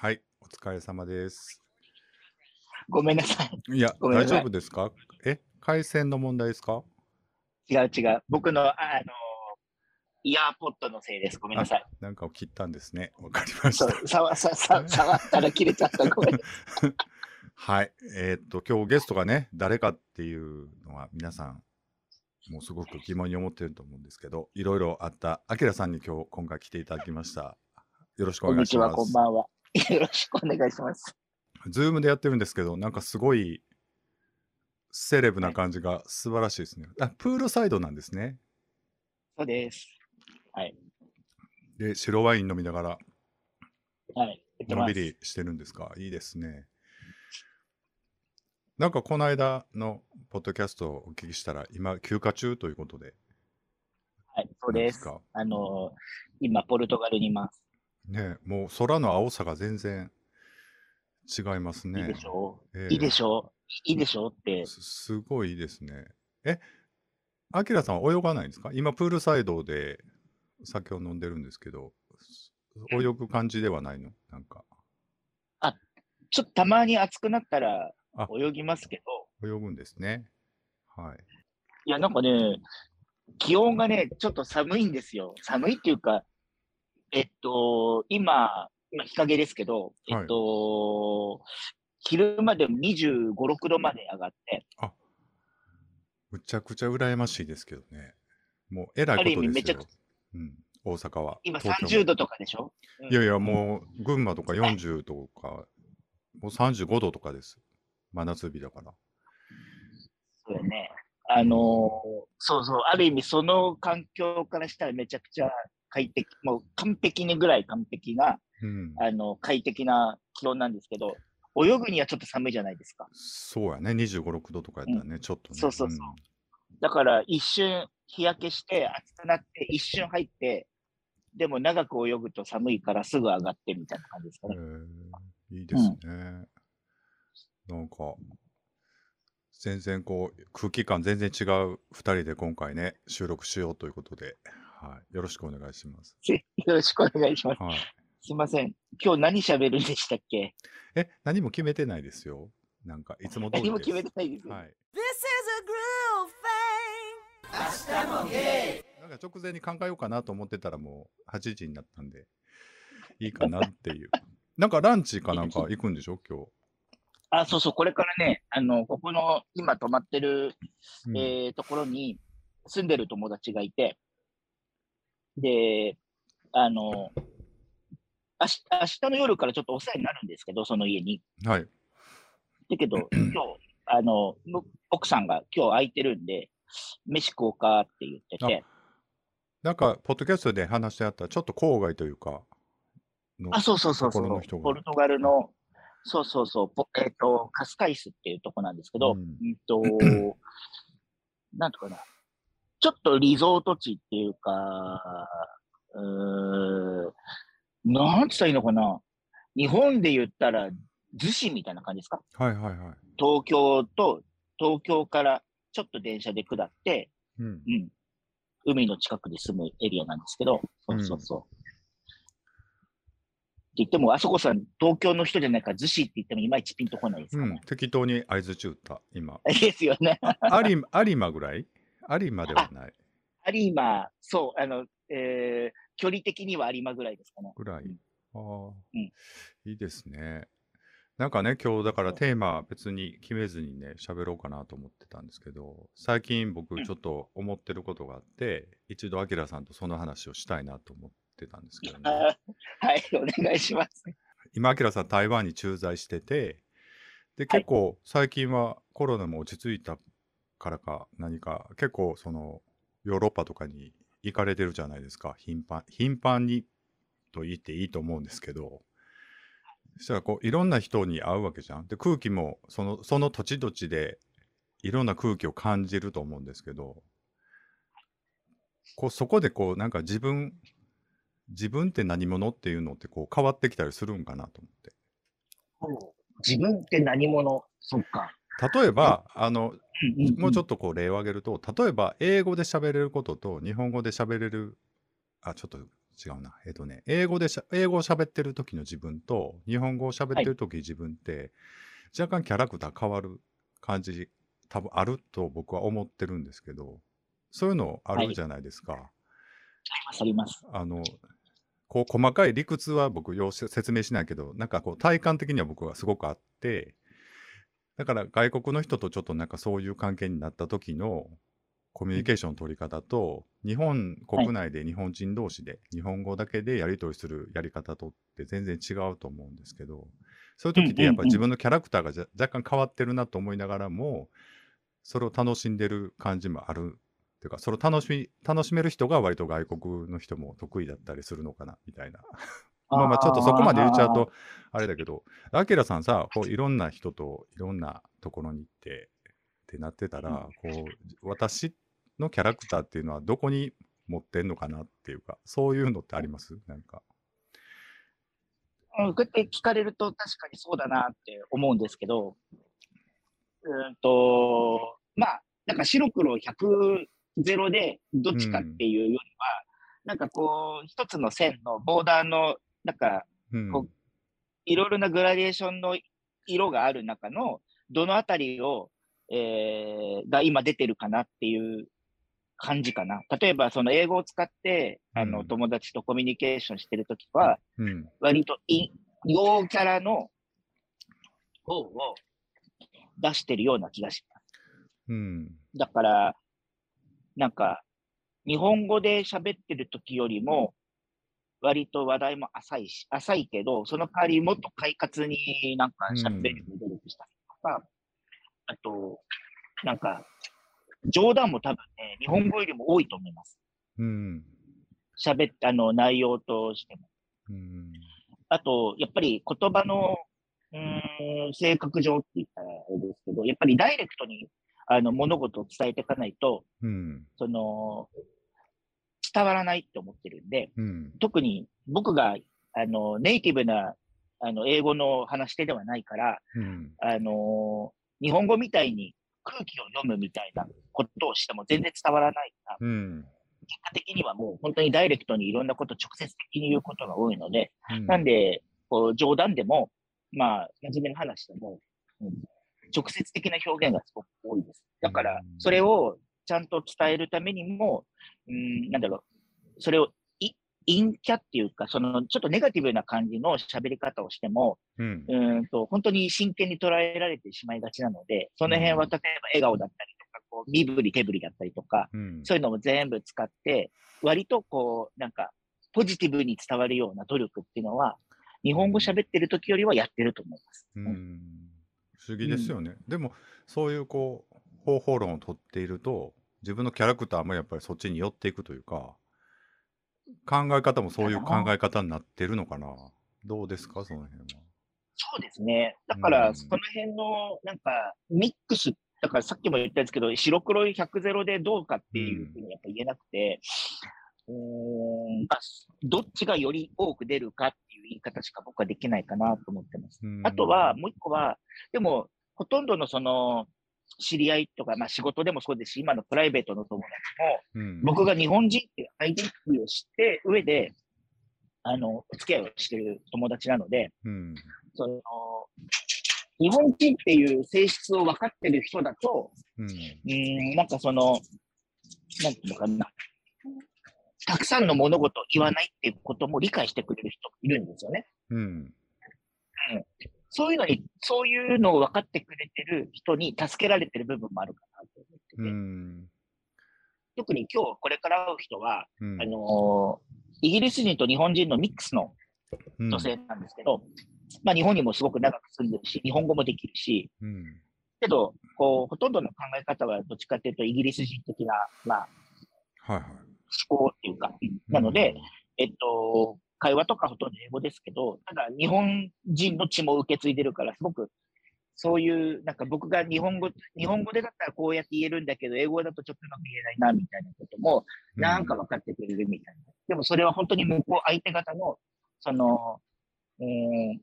はい、お疲れ様です。ごめんなさい。いや、い丈夫ですか？え、回線の問題ですか？違う違う。僕の、ああの、イヤーポッドのせいです。ごめんなさい。なんかを切ったんですね。わかりましそた。う、触ったら切れちゃった。ごめん。はい。えーっと、今日ゲストがね、誰かっていうのは皆さん、もうすごく疑問に思ってると思うんですけど、いろいろあった、あきらさんに今日、今回来ていただきました。よろしくおこんにちは、願いします。こんばんは。よろしくお願いします。ズームでやってるんですけど、なんかすごい、セレブな感じが素晴らしいですね。あ、プールサイドなんですね。そうです。はい。で、白ワイン飲みながら、はい。のんび。りしてるんですか？いいですね。なんかこの間のポッドキャストをお聞きしたら、今休暇中ということで。はい、そうです。なんか？あの、今、ポルトガルにいます。ねもう空の青さが全然違いますいいねで。しょ？ええういいでしょ？ういいでしょ？うって。すすごいいいですね。え、アキラさんは泳がないんですか？今プールサイドで酒を飲んでるんですけど、泳ぐ感じではないの？なんか。ちょっとたまに暑くなったらあ泳ぎますけど、泳ぐんですね。はい。いや、なんかね、気温がね、ちょっと寒いんですよ。寒いっていうか、えっと、今、今日陰ですけど、えっと、昼間でも25、6度まで上がって、むちゃくちゃ羨ましいですけどね。もうえらいことある意味ですよ。うん、大阪は。今東京も30度とかでしょ？いやいや、もう群馬とか40とか、もう35度とかです。真夏日だから。そうだよね。あのーそうそう、ある意味その環境からしたらめちゃくちゃ快適、もう完璧にぐらい完璧な、うん。あの、快適な気温なんですけど、泳ぐにはちょっと寒いじゃないですか。そうやね。25、6度とかやったらね、ちょっとね。そうそうそうだから一瞬日焼けして暑くなって一瞬入って、でも長く泳ぐと寒いからすぐ上がってみたいな感じですかね。いいですね。なんか、全然こう、空気感全然違う2人で今回ね、収録しようということで、はい。よろしくお願いします。よろしくお願いします。はい。すいません。今日何喋るんでしたっけ？え、何も決めてないですよ。なんか、いつも通りです。何も決めてないですよ。はい。This is a groove thing. なんか直前に考えようかなと思ってたらもう8時になったんで、いいかなっていう。なんかランチかなんか行くんでしょ？今あ、そうそう、これからね、あの、ここの今泊まってる、日。うんえーところに住んでる友達がいて、で、あの、明日明日の夜からちょっとお世話になるんですけど、その家に。はい。だけど、今日、あの、む奥さんが今日空いてるんで、飯食おうかって言ってて、なんか、ポッドキャストで話してあった、ちょっと郊外というか、のあ、そうそうそうそう。ところの人、が。ポルトガルの、そうそうそう、ポえっ、と、カスカイスっていうとこなんですけど、ううんん、と、なんとかな、ちょっとリゾート地っていうか、うーん、なんつったらいいのかな、日本で言ったら、逗子みたいな感じですか？はいはいはい。東京と、東京からちょっと電車で下って、うん。うん。海の近くで住むエリアなんですけど、そうそうそう。って言っても、あそこさん、東京の人じゃないから、逗子って言ってもいまいちピンとこないですうんかね。、適当に合図打った、今。ですよね。有馬ぐらい？有馬ではない有馬、そう、あの、えー、距離的には有馬ぐらいですかね。ぐらい。うんああ、うんいいですね。なんかね、今日だからテーマ別に決めずにね、喋ろうかなと思ってたんですけど、最近僕うんちょっと思ってることがあって、一度アキラさんとその話をしたいなと思ってたんですけどね。はい、お願いします。今、アキラさん台湾に駐在してて、で、結構最近はコロナも落ち着いたからか何か、結構そのヨーロッパとかに行かれてるじゃないですか、頻繁、頻繁にと言っていいと思うんですけど、そしたらこういろんな人に会うわけじゃん。で、空気もそのその土地土地でいろんな空気を感じると思うんですけど、こうそこでこうなんか自分、自分って何者っていうのってこう変わってきたりするんかなと思って。自分って何者？そっか。例えば、あの、もうちょっっとこう例を挙げると、例えば英語で喋れることと日本語で喋れる、あ、ちょっと違うな。えっ、とね、英語でしゃ、英語を喋ってる時の自分と、日本語を喋ってる時自分って、若干キャラクター変わる感じ、多分あると僕は思ってるんですけど、そういうのあるじゃないですか。あります、あります。あの、こう細かい理屈は僕ようし説明しないけど、なんかこう体感的には僕はすごくあって、だから外国の人とちょっとなんかそういう関係になった時のコミュニケーションの取り方と、日本国内で日本人同士で日本語だけでやり取りするやり方とって全然違うと思うんですけど、そういう時ってやっぱり自分のキャラクターが若干変わってるなと思いながらも、それを楽しんでる感じもあるっていうか、それを楽しみ、楽しめる人が割と外国の人も得意だったりするのかな、みたいな。まあまあ、ちょっとそこまで言っちゃうと、あれだけど、アキラさんさ、こういろんな人といろんなところに行ってってなってたら、こう、私のキャラクターっていうのはどこに持ってんのかなっていうか、そういうのってあります？なんか。うん、こうやって聞かれると確かにそうだなって思うんですけど、うんと、まあ、なんか白黒100ゼロでどっちかっていうよりは、なんかこう、一つの線のボーダーの、なんか、うん。こいろいろなグラデーションの色がある中の、どのあたりを、えー、が今出てるかなっていう感じかな。例えば、その英語を使って、あの、うん友達とコミュニケーションしてるときは、うん。割とい陽キャラの方を出してるような気がします。うん。だから、なんか、日本語で喋ってる時よりも、割と話題も浅いし、浅いけど、その代わりもっと快活になんか喋るに努力したりとか、あと、なんか、冗談も多分ね、日本語よりも多いと思います。うん。喋って、あの、内容としても。うん。あと、やっぱり言葉の、うーん、性格上って言ったらあれですけど、やっぱりダイレクトに、あの、物事を伝えていかないと、うん。その、伝わらないって思ってるんで、うん。特に僕が、あの、ネイティブな、あの、英語の話し手ではないから、うん。あの、日本語みたいに空気を読むみたいなことをしても全然伝わらないから、うん。結果的にはもう本当にダイレクトにいろんなことを直接的に言うことが多いので、うんなんで、こう冗談でも、まあ、真面目な話でも、うん直接的な表現がすごく多いです。だからうん、それをちゃんと伝えるためにも、うん、なんだろう、それをい陰キャっていうか、そのちょっとネガティブな感じの喋り方をしても、うん。うーんと本当に真剣に捉えられてしまいがちなので、その辺はうん例えば笑顔だったりとか、こう身振り手振りだったりとか、うん。そういうのも全部使って、割とこう、なんか、ポジティブに伝わるような努力っていうのは、日本語喋ってる時よりはやってると思います。ううんん不思議ですよね。でも、そういうこう、方法論を取っていると、自分のキャラクターもやっぱりそっちに寄っていくというか、考え方もそういう考え方になってるのかな？どうですか、その辺は。そうですね。だかうんら、その辺の、なんか、ミックス、だからさっきも言ったんですけど、白黒い100ゼロでどうかっていうふうにやっぱ言えなくて、うーん、まあどっちがより多く出るかっていう言い方しか僕はできないかなと思ってます。うんあとは、もう一個は、でも、ほとんどのその、知り合いとか、まあ仕事でもそうですし、今のプライベートの友達も、うん、僕が日本人っていうアイデンティティを知って、上で、あの、お付き合いをしてる友達なので、うん、その、日本人っていう性質を分かってる人だと、うん、うーん、なんかその、なんていうのかな。たくさんの物事を言わないっていうことも理解してくれる人もいるんですよね。うん、そういうのに、そういうのを分かってくれてる人に助けられてる部分もあるかなと思ってて、うん、特に今日これから会う人は、うん。あのーイギリス人と日本人のミックスのうん。女性なんですけど、まあ日本にもすごく長く住んでるし、日本語もできるし、うん、けど、こう、ほとんどの考え方はどっちかというとイギリス人的な、まあ、はいはい。思考っていうか、なので、えっと、会話とかほとんど英語ですけど、ただ日本人の血も受け継いでるから、すごく、そういう、なんか僕が日本語、日本語でだったらこうやって言えるんだけど、英語だとちょっとうまく言えないな、みたいなことも、うん、なんか分かってくれるみたいな。でもそれは本当に向こう、相手方の、その、えー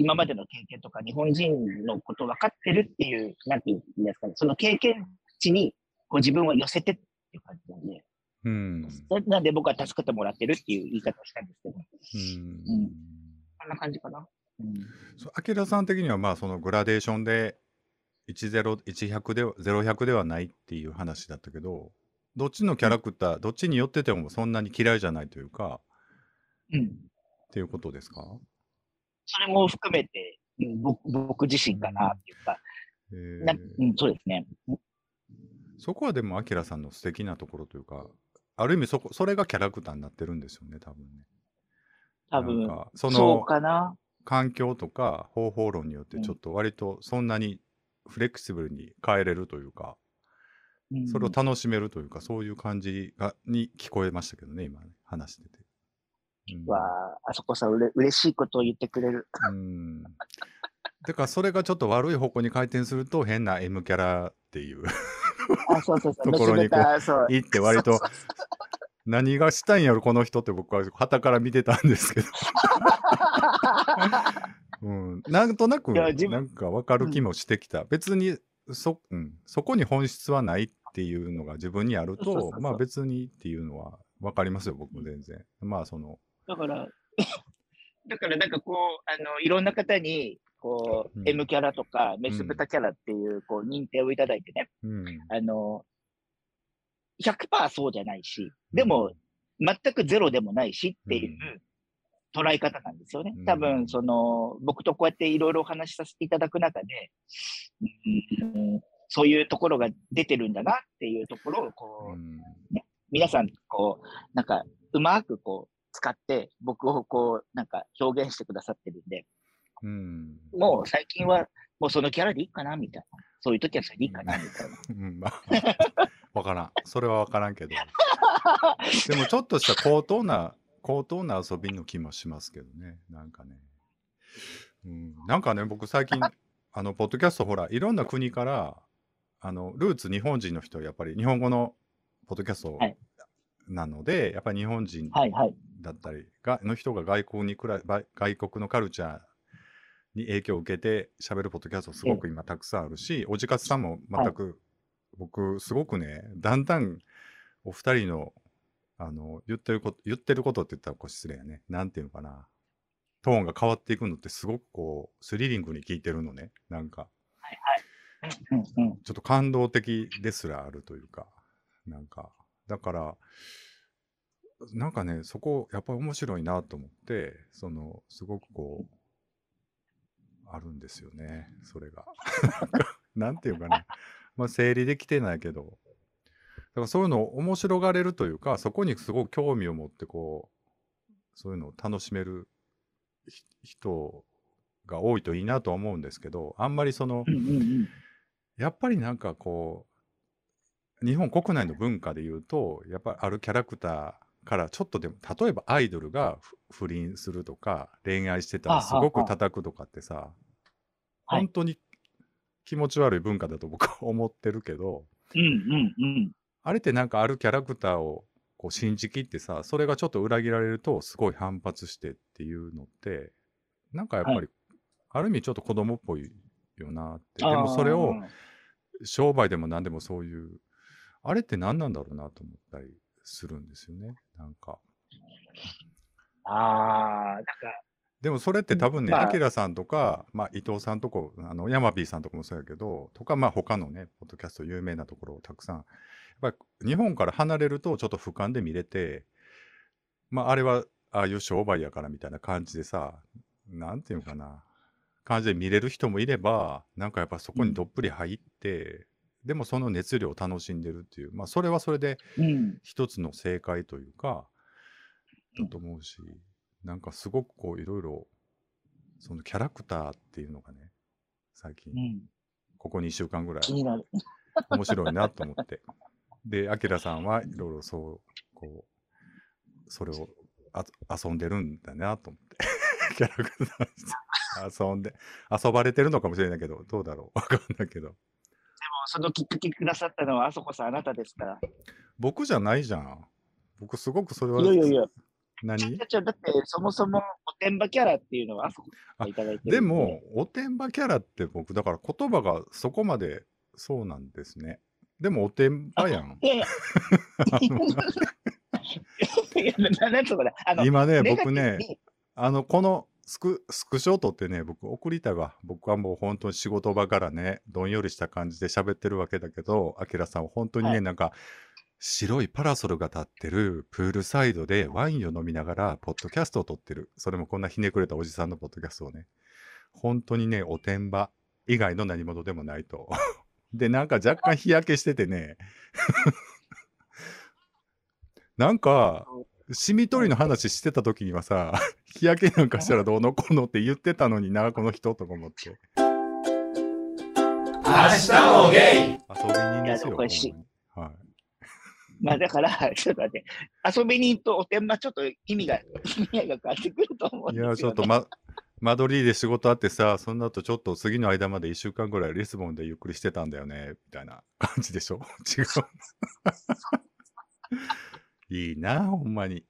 今までの経験とか日本人のこと分かってるっていう、なんていうんですかね、その経験値にこう自分を寄せてっていう感じなんで、うん。ななんで僕は助けてもらってるっていう言い方をしたんですけど、うん。こんな感じかな。うん、そうアキラさん的にはまあそのグラデーションで10、100で、0100ではないっていう話だったけど、どっちのキャラクター、どっちに寄っててもそんなに嫌いじゃないというか、うん。っていうことですか？それも含めて、うん僕僕自身かなっていうか、えー。なうん、そうですね。そこはでもアキラさんの素敵なところというか、ある意味そこ、それがキャラクターになってるんですよね、多分ね。多分なんかそそうのかな。環境とか方法論によってちょっと割とそんなにフレキシブルに変えれるというか、うんそれを楽しめるというか、そういう感じがに聞こえましたけどね、今ね、話してて。うんわあ、あそこさんうれ嬉しいことを言ってくれる。うん。だからそれがちょっと悪い方向に回転すると変な M キャラっていうあ、そうそうそう。ところにこうそう言って割とそうそうそう何がしたいんやろこの人って僕は旗から見てたんですけど、うん、なんとなくなんか分かる気もしてきた、別にそ,、うん、そこに本質はないっていうのが自分にあるそうそうそうそう。とまあ別にっていうのは分かりますよ僕も全然。まあその。だから、だからなんかこう、あの、いろんな方に、こう、うん。M キャラとか、メス豚キャラっていう、こう、認定をいただいてね、うん。あの、100%そうじゃないし、でも、全くゼロでもないしっていう捉え方なんですよね。うん。多分、その、僕とこうやっていろいろお話しさせていただく中で、うんそういうところが出てるんだなっていうところを、こう、うん。皆さん、こう、なんか、うまくこう、使って、僕をこう、なんか表現してくださってるんで、うん。もう最近は、もうそのキャラでいいかな、みたいな。そういう時はそれでいいかな、みたいな。うん。まあ分からん。それは分からんけど。でもちょっとした高等な高等な遊びの気もしますけどね。なんかね、うん、なんかね僕最近 あのポッドキャストほらいろんな国からあのルーツ日本人の人やっぱり日本語のポッドキャストはい。なので、やっぱり日本人はいはい。だったりがの人が外国にくらば外国のカルチャーに影響を受けて喋るポッドキャストすごく今たくさんあるし、おじかつさんも全く、僕すごくねだんだんお二人のあの言ってること言ってることって言ったらこう失礼やね。なんていうのかな。トーンが変わっていくのってすごくこうスリリングに聞いてるのね。なんか。うんうん。ちょっと感動的ですらあるというか、なんか、だから、なんかね、そこ、やっぱり面白いなと思って、その、すごくこう、あるんですよね、それが。なんていうかな、まあ、整理できてないけど、だからそういうのを面白がれるというか、そこにすごく興味を持って、こう、そういうのを楽しめるひ人が多いといいなとは思うんですけど、あんまりその、うんうんうん。やっぱりなんかこう日本国内の文化で言うとやっぱりあるキャラクターからちょっとでも例えばアイドルがふ不倫するとか恋愛してたらすごく叩くとかってさはい。本当に気持ち悪い文化だと僕は 思ってるけどうんうんうん。あれってなんかあるキャラクターをこう信じきってさそれがちょっと裏切られるとすごい反発してっていうのってなんかやっぱり、はある意味ちょっと子供っぽいよなって。でもそれを商売でも何でもそういうあれって何なんだろうなと思ったりするんですよね。なんか。あー、なんか、でもそれって多分ねまあアキラさんとか、まあ、伊藤さんとこあのヤマピーさんとかもそうやけどとかまあ他のねポッドキャスト有名なところをたくさんやっぱり日本から離れるとちょっと俯瞰で見れてまああれはああいう商売やからみたいな感じでさなんていうのかな感じで見れる人もいればなんかやっぱそこにどっぷり入って、でもその熱量を楽しんでるっていうまあそれはそれでうん。一つの正解というかだと思うし、なんかすごくこういろいろそのキャラクターっていうのがね最近うん。ここ2週間ぐらい。面白いなと思ってでアキラさんはいろいろそうこうそれをあ遊んでるんだなと思って キャラクター遊んで遊ばれてるのかもしれないけどどうだろう？わかんないけどそのきっかけくださったのは、あそこさん、あなたですから。僕じゃないじゃん僕すごくそれはいやいやいや。何？だって、そもそもおてんばキャラっていうのはあそこいただいてでも、おてんばキャラって僕、だから言葉がそこまでそうなんですね。でもおてんばやん。今ね、僕ね、にあの、このスクスクショを撮ってね、僕送りたが、僕はもう本当に仕事場からね、どんよりした感じで喋ってるわけだけど、アキラさんは本当にね、はいなんか、白いパラソルが立ってるプールサイドでワインを飲みながら、ポッドキャストを撮ってる。それもこんなひねくれたおじさんのポッドキャストをね。本当にね、おてんば以外の何物でもないと。で、なんか若干日焼けしててね。なんか、シミ取りの話してた時にはさ、日焼けなんかしたらどうのこうのって言ってたのにな、この人とか思って。明日もゲイ遊び人ですよ。はい。まあだから、ちょっと待って、遊び人とおてんばちょっと意味が、意味合いが変わってくると思うんですよ、ね。いや、ちょっと、ま、マドリーで仕事あってさ、その後ちょっと次の間まで1週間ぐらいリスボンでゆっくりしてたんだよね、みたいな感じでしょ？違う。いいな、ほんまに。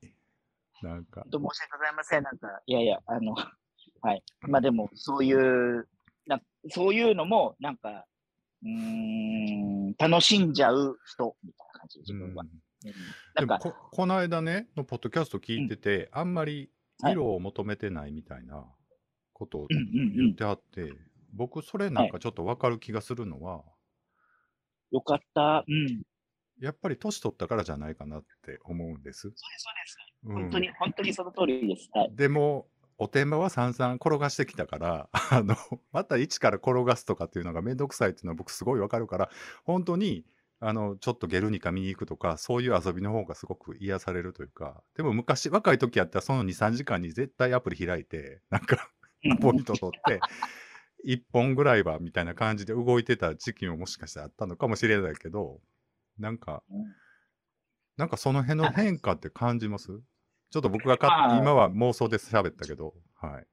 なんか申し訳ございません。なんか、いやいや、あの、はい。まあでも、そういう、なそういうのも、なんか、うーん、楽しんじゃう人、みたいじ、自分は。うんうんなんか、でもこ、この間ね、のポッドキャスト聞いてて、あんまり色を求めてないみたいなことを。言ってあって、僕、それなんかちょっとわかる気がするのは、よかった。うん。やっぱり年取ったからじゃないかなって思うんです。そうです、そうです。うん本当に、本当にその通りです。はい。でも、おてんばは散々転がしてきたから、あの、また一から転がすとかっていうのがめんどくさいっていうのは僕すごいわかるから、本当に、あの、ちょっとゲルニカ見に行くとか、そういう遊びの方がすごく癒されるというか、でも昔、若い時やったらその2、3時間に絶対アプリ開いて、なんか、ポイント取って、1本ぐらいはみたいな感じで動いてた時期ももしかしたらあったのかもしれないけど、なんか、うん。なんかその辺の変化って感じます？ちょっと僕が今は妄想で喋ったけど、はい。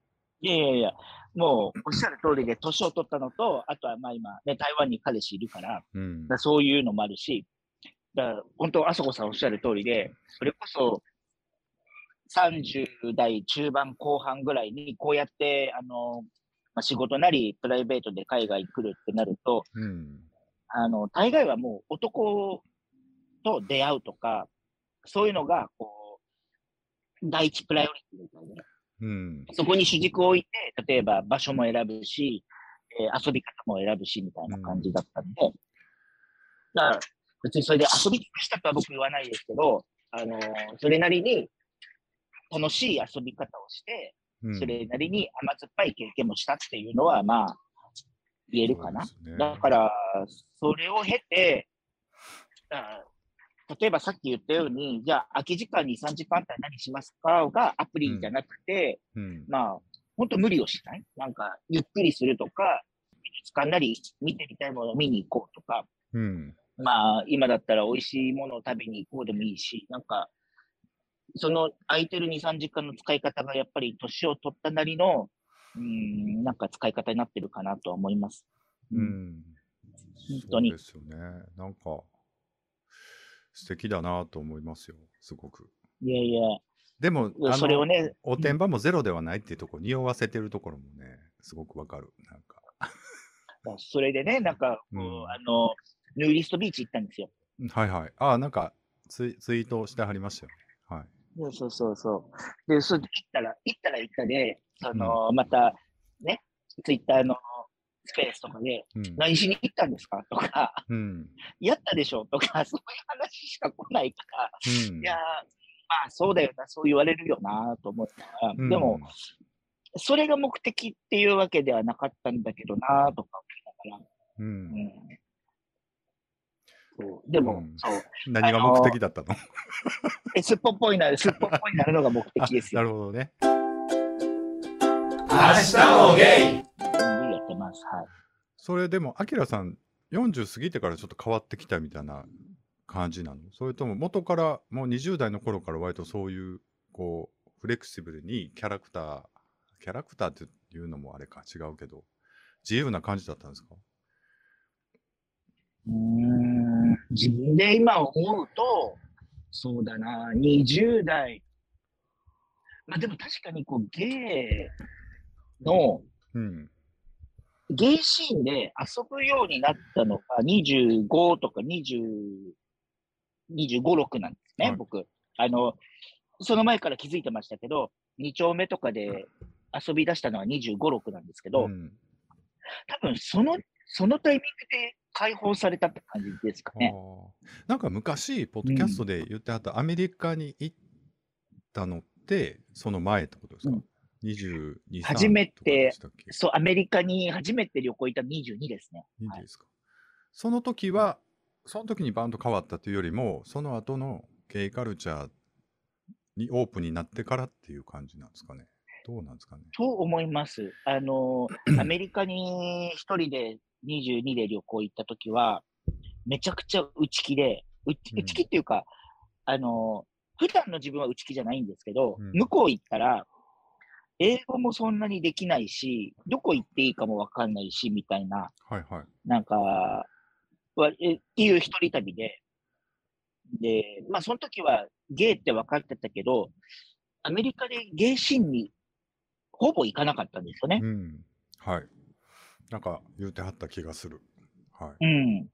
いやいやいや、もうおっしゃる通りで、年を取ったのと、あとはまあ今、ね、台湾に彼氏いるから、うんだそういうのもあるし、だから本当、あそこさんおっしゃる通りで、それこそ30代中盤後半ぐらいに、こうやって、あの、まあ、仕事なり、プライベートで海外来るってなると、うん。あの、大概はもう男と出会うとか、そういうのが、こう、第一プライオリティみたいな。うん。そこに主軸を置いて、例えば場所も選ぶし、えー遊び方も選ぶし、みたいな感じだったんで、だから別にそれで遊びしたとは僕言わないですけど、あのーそれなりに楽しい遊び方をして、うんそれなりに甘酸っぱい経験もしたっていうのは、まあ、言えるかな。ねだから、それを経て、あ例えばさっき言ったように、じゃあ空き時間に3時間あったら何しますか？がアプリじゃなくて、うん。まあ、本当無理をしない？なんか、ゆっくりするとか、美術館なり見てみたいものを見に行こうとか、うん。まあ、今だったら美味しいものを食べに行こうでもいいし、なんか、その空いてる2、3時間の使い方がやっぱり年を取ったなりの、うん、なんか使い方になってるかなとは思います。う。ん。本当にそうですよね。なんか、素敵だなと思いますよ。すごく。いやいや、でも、あそれをの、ね、おてんばもゼロではないっていうところ、匂わせてるところもね、すごくわかる。なんか。それでね、なんか、こううんあの、ヌーリストビーチ行ったんですよ。はいはい。ああ、なんかツイ、ツイートしてはりましたよね。はい。そうそうそうそう。で、それで行ったら、行ったら行ったで、その、また、ね、ツイッターのスペースとかで、うん。何しに行ったんですか？とか、うん。やったでしょ？とか、そういう話しか来ないから、うん。いやー、まあそうだよな、そう言われるよなと思ったら、うんでも、、それが目的っていうわけではなかったんだけどなとか思いながら、うんう。ん。そうでも、うんそう、何が目的だったの？えすっぽっぽいなる、すっぽっぽいなるのが目的ですあなよ。るほどね。明日もゲイってます。はい。それでも、アキラさん、40過ぎてからちょっと変わってきたみたいな感じなの？それとも元から、もう20代の頃から割とそういう、こう、フレキシブルにキャラクター、キャラクターっていうのもあれか違うけど、自由な感じだったんですか？うーん自分で今思うと、そうだな、20代。まあでも確かにこう、ゲイの、うん。ゲイシーンで遊ぶようになったのが25とか20、25、6なんですね、はい。僕。あの、その前から気づいてましたけど、2丁目とかで遊び出したのは25、6なんですけど、うん。多分その、そのタイミングで解放されたって感じですかね。なんか昔、ポッドキャストで言ってはった、アメリカに行ったのって、その前ってことですか、うん ?22、3初めてそう、アメリカに初めて旅行行った22ですね。22はいですか、その時は、その時にバンド変わったというよりも、その後のゲイカルチャーにオープンになってからっていう感じなんですかね。どうなんですかね。と思います。あの、アメリカに一人で22で旅行行った時は、めちゃくちゃ内気で、内気っていうか、あの、普段の自分は内気じゃないんですけど、うん向こう行ったら、英語もそんなにできないし、どこ行っていいかもわかんないし、みたいな、はいはい。なんか、っていう一人旅で、で、まあその時はゲイって分かってたけど、アメリカでゲイシーンにほぼ行かなかったんですよね。うん。はい。なんか言うてはった気がする。はい。うん。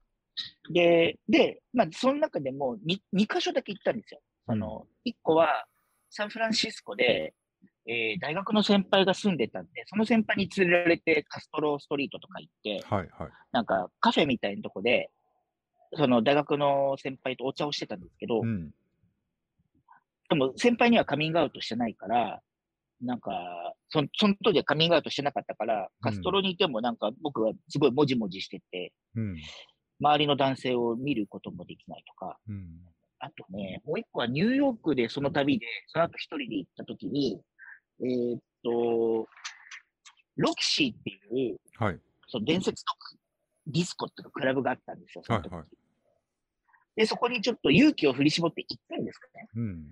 で、で、まあその中でも 2, 2箇所だけ行ったんですよ。その、1個はサンフランシスコで、えー大学の先輩が住んでたんで、その先輩に連れられてカストロストリートとか行って、はいはい。なんかカフェみたいなとこで、その大学の先輩とお茶をしてたんですけど、うん。でも先輩にはカミングアウトしてないから、なんか、そのその当時はカミングアウトしてなかったから、カストロにいてもなんか僕はすごいもじもじしてて、うん。周りの男性を見ることもできないとか、うん。あとね、もう一個はニューヨークでその旅で、その後一人で行った時に、えーっと、ロキシーっていう、はい。その伝説のディスコっていうかクラブがあったんですよ。はいはいで、そこにちょっと勇気を振り絞って行ったんですかね。うん。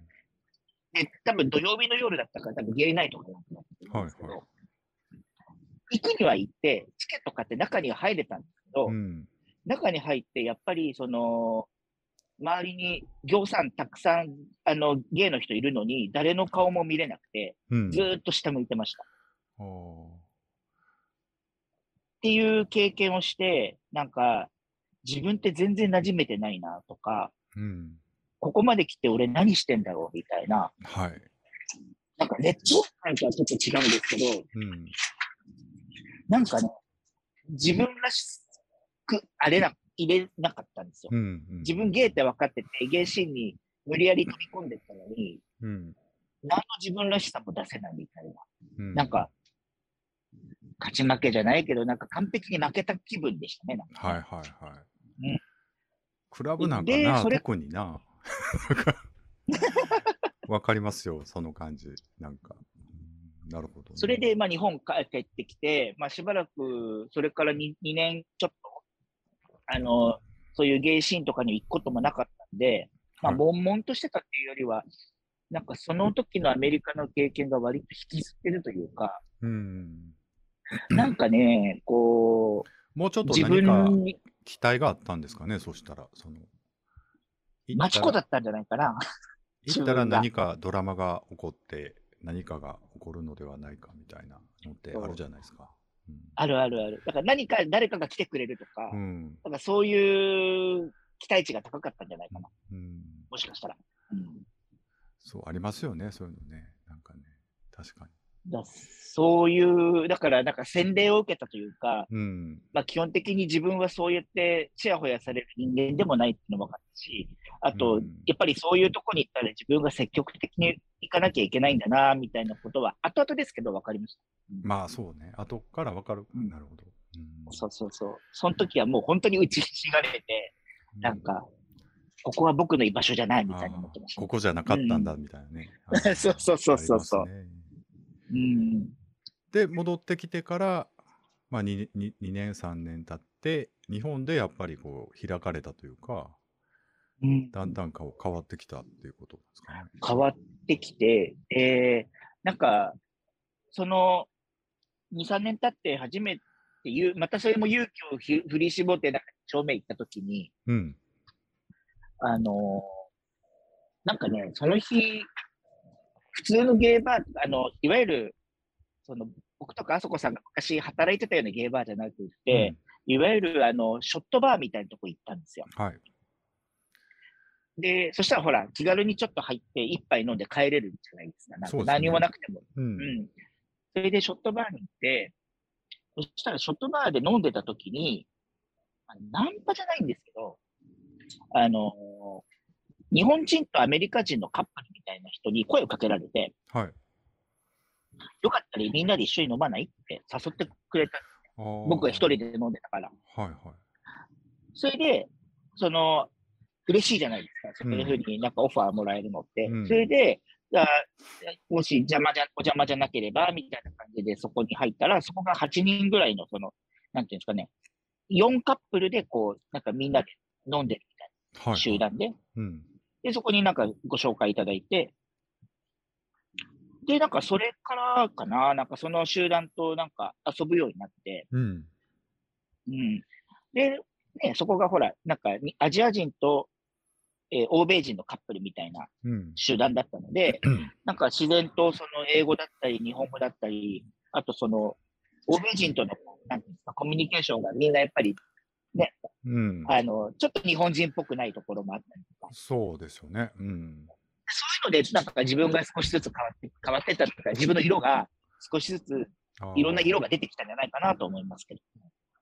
で、多分土曜日の夜だったから、多分ゲイナイトかな思うんですけど、はいは行くには行って、チケット買って中には入れたんですけど、うん。中に入って、やっぱりその、周りに行さんたくさん、あの、ゲイの人いるのに、誰の顔も見れなくて、うん。ずーっと下向いてました。っていう経験をして、なんか、自分って全然馴染めてないなとか、うん。ここまで来て俺何してんだろうみたいな、はい。なんか熱中感とはちょっと違うんですけど、うん。なんかね、自分らしくあれな、入れなかったんですよ。うん。うん自分ゲイって分かってて、ゲイシーンに無理やり飛び込んでったのに、うん。何の自分らしさも出せないみたいな。うん。なんか、勝ち負けじゃないけど、なんか完璧に負けた気分でしたね。なんかはいはいはい。うんクラブなんかな、特にな。わかりますよ、その感じ。なんか。うんなるほど、ね。それで、まあ、日本帰ってきて、まあ、しばらく、それから 2, 2年ちょっと、あの、そういうゲイシーンとかに行くこともなかったんで、まあ、はい悶々としてたっていうよりは、なんかその時のアメリカの経験が割と引きずってるというか、うん。なんかね、こもうちょっと何か分に、期待があったんですかね、そしたら。そのマチコだっったんじゃないかな。行ったら何かドラマが起こって、何かが起こるのではないかみたいなのってあるじゃないですか。あるあるある。だから何か、誰かが来てくれるとか、うん。なんかそういう期待値が高かったんじゃないかな。うん。もしかしたら。うんそう、ありますよね、そういうのね。なんかね。確かに。だそういう、だから、なんか洗礼を受けたというか、うん。まあ、基本的に自分はそうやってちやほやされる人間でもないっていうのも分かったし、あと、うんやっぱりそういうとこに行ったら自分が積極的に行かなきゃいけないんだな、みたいなことは、後々ですけど分かりました。まあそうね。後からわかる。うんなるほど。うんそうそうそう。その時はもう本当に打ちひしがれて、なんか、ここは僕の居場所じゃないみたいに思ってましたこ。こじゃなかったんだみたいなね。そうそうそうそうそううん。で、戻ってきてから、まあ2、2, 2年、3年経って、日本でやっぱりこう開かれたというか、うんだんだんか変わってきたっていうことですかね。変わってきて、えー、なんか、その、2、3年経って初めて言う、またそれも勇気をひ振り絞って、なんか正面行った時に、うん。あのーなんかね、その日、普通のゲーバー、あの、いわゆる、その、僕とかあそこさんが昔働いてたようなゲーバーじゃなくて、いわゆるあのショットバーみたいなとこ行ったんですよ。はい。で、そしたらほら、気軽にちょっと入って一杯飲んで帰れるじゃないですか。なんか何もなくても。うん。うん。それでショットバーに行って、そしたらショットバーで飲んでた時に、あナンパじゃないんですけど、あの日本人とアメリカ人のカップルみたいな人に声をかけられて、はい。よかったらみんなで一緒に飲まない？って誘ってくれた。僕が一人で飲んでたから。はいはい。それで、その、嬉しいじゃないですか。そういうふうになんかオファーもらえるのって。うんそれで、あもし邪魔じゃ、お邪魔じゃなければ、みたいな感じでそこに入ったら、そこが8人ぐらいの、その、なんていうんですかね、4カップルでこう、なんかみんなで飲んでるみたいはい。な集団で、うん。で、そこになんかご紹介いただいて、で、なんかそれからかな、なんかその集団となんか遊ぶようになって、うん。うん。で、ね、そこがほら、なんかにアジア人と、えー欧米人のカップルみたいなうん。集団だったので、なんか自然とその英語だったり、日本語だったり、あとその、欧米人との、なんていうんですか、コミュニケーションがみんなやっぱり、うん。あの、ちょっと日本人っぽくないところもあったりとか、そうですよね。うん。そういうので、なんか自分が少しずつ変わって、変わってったとか、自分の色が少しずついろんな色が出てきたんじゃないかなと思いますけど。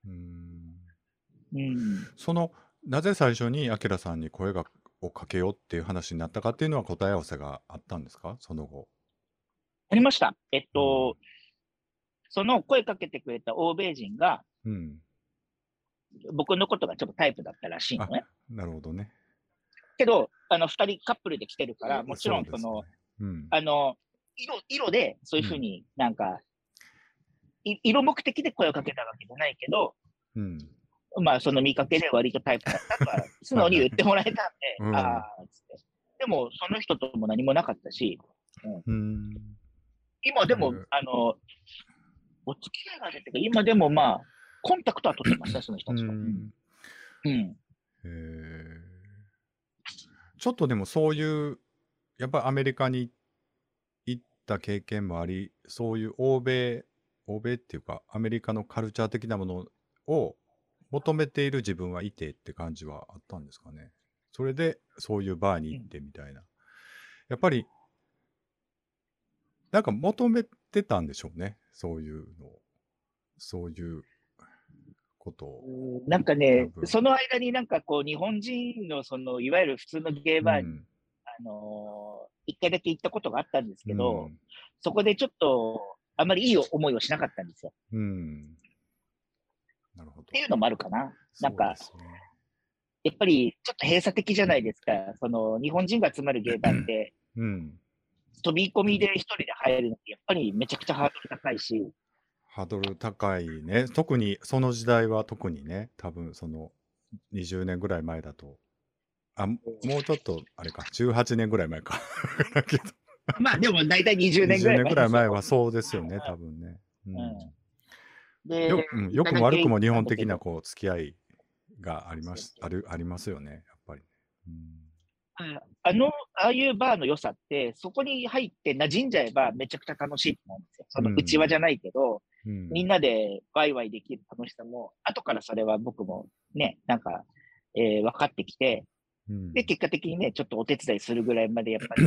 うん。うん。その、なぜ最初にアキラさんに声がをかけようっていう話になったかっていうのは答え合わせがあったんですか？その後。ありました。えっと、その声かけてくれた欧米人が、うん。僕のことがちょっとタイプだったらしいのね。なるほどね。けど、あの、二人カップルで来てるから、もちろん、その、ねうん。あの、色、色で、そういうふうになんか、い色目的で声をかけたわけじゃないけど、うん。まあ、その見かけで割とタイプだったとは、素直に言ってもらえたんで、うんああ、つって。でも、その人とも何もなかったし、うん。今でも、うんあの、お付き合いが出てか、今でもまあ、コンタクトは取ってました、その人うたちと。うん。ん。うん。へーちょっとでもそういう、やっぱりアメリカに行った経験もあり、そういう欧米、欧米っていうか、アメリカのカルチャー的なものを求めている自分はいてって感じはあったんですかね。それで、そういうバーに行ってみたいな。やっぱり、なんか求めてたんでしょうね。そういうのを。そういうことを。なんかねその間になんかこう、日本人のその、いわゆる普通のゲーバーに、うんあのー一回だけ行ったことがあったんですけど、うんそこでちょっと、あまりいい思いをしなかったんですよ。うん。なるほど。っていうのもあるかな。なんかやっぱりちょっと閉鎖的じゃないですか。その、日本人が集まるゲーバーって、うん。飛び込みで一人で入るのって、やっぱりめちゃくちゃハードル高いし、ハードル高いね。特に、その時代は特にね、多分その20年ぐらい前だと。あ、もうちょっと、あれか、18年ぐらい前か。だけど まあでも大体20年ぐらい20年ぐらい前はそそうですよね、多分ね。うんうんでようんよくも悪くも日本的なう。こう付き合いがありますあるありますよね、やっぱり。うんあの、ああいうバーの良さって、そこに入って馴染んじゃえばめちゃくちゃ楽しいと思うんですよ。そのうん内輪じゃないけど、うん。みんなでワイワイできる楽しさも、後からそれは僕もね、なんか、えー分かってきて、うん。で、結果的にね、ちょっとお手伝いするぐらいまでやっぱり、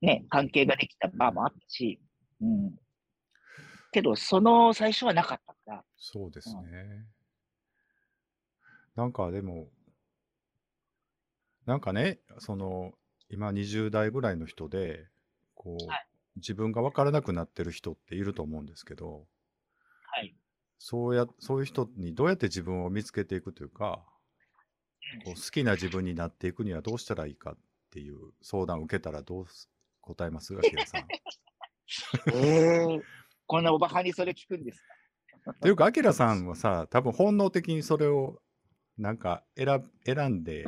ね、関係ができたバーもあったし、うん。けど、その最初はなかったから、そうですね。なんかでも、なんかね、その、今20代ぐらいの人で、こう、はい自分が分からなくなってる人っていると思うんですけど、はい。そうや、そういう人にどうやって自分を見つけていくというか、こう好きな自分になっていくにはどうしたらいいかっていう相談を受けたらどうす答えます？さん。えー、こんなおばはんにそれ聞くんですか？というか、アキラさんはさ、多分本能的にそれをなんか選選んで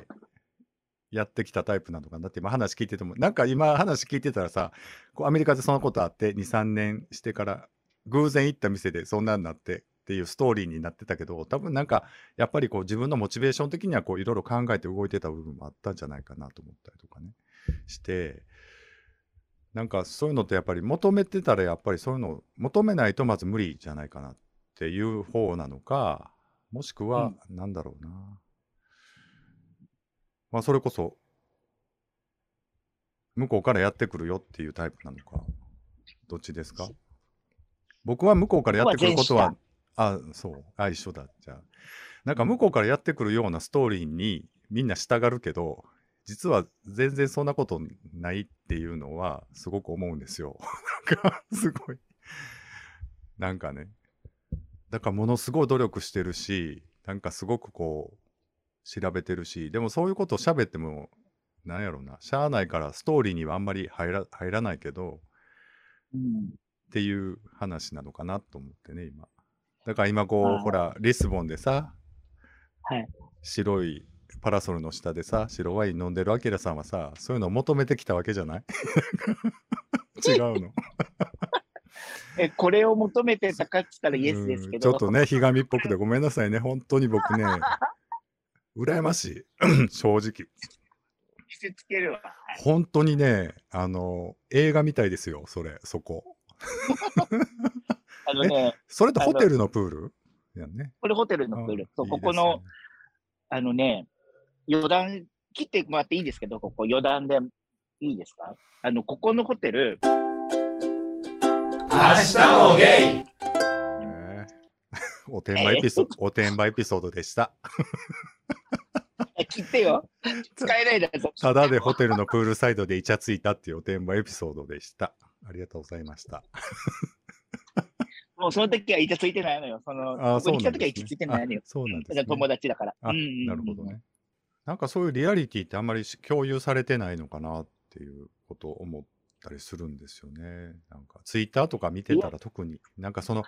やってきたタイプなのかな？って今話聞いてても、なんか今話聞いてたらさ、こうアメリカでそのことあって2、3年してから偶然行った店でそんなんなってっていうストーリーになってたけど、多分なんかやっぱりこう自分のモチベーション的にはこういろいろ考えて動いてた部分もあったんじゃないかなと思ったりとかね、して、なんかそういうのってやっぱり求めてたらやっぱりそういうの求めないとまず無理じゃないかなっていう方なのかもしくはなんだろうな、まあそれこそ向こうからやってくるよっていうタイプなのかどっちですか？僕は向こうからやってくることはあそうあ一緒だじゃあなんか向こうからやってくるようなストーリーにみんな従うけど実は全然そんなことないっていうのはすごく思うんですよ。なんかすごい。なんかね。だからものすごい努力してるし、なんかすごくこう調べてるし、でもそういうことを喋っても、なんやろうな、しゃあないからストーリーにはあんまり入ら入らないけど、うん、っていう話なのかなと思ってね、今。だから今こう、ほら、リスボンでさ、はい、白いパラソルの下でさ、白ワイン飲んでるアキラさんはさ、そういうのを求めてきたわけじゃない？違うの？え、これを求めてたかっつったらイエスですけど。ちょっとね、ひがみっぽくてごめんなさいね。本当に僕ね、羨ましい。正直。見せつけるわ。本当にね、あの、映画みたいですよ、それ、そこ。あのね、それってホテルのプール？やね。これホテルのプール。そう、ここの、あのね、余談、切ってもらっていいですけど、ここ余談でいいですか？あの、ここのホテル。明日もゲイ、おてんばエピソード、おてんばエピソードでした。切ってよ。使えないだぞ。ただでホテルのプールサイドでイチャついたっていうおてんばエピソードでした。ありがとうございました。もうその時はイチャついてないのよ。その、あそう来た時はイチャついてないのよ。そうなんです、ね、友達だから。あ、なるほどね。なんかそういうリアリティってあんまり共有されてないのかなっていうことを思ったりするんですよね。なんかツイッターとか見てたら特に、なんかその、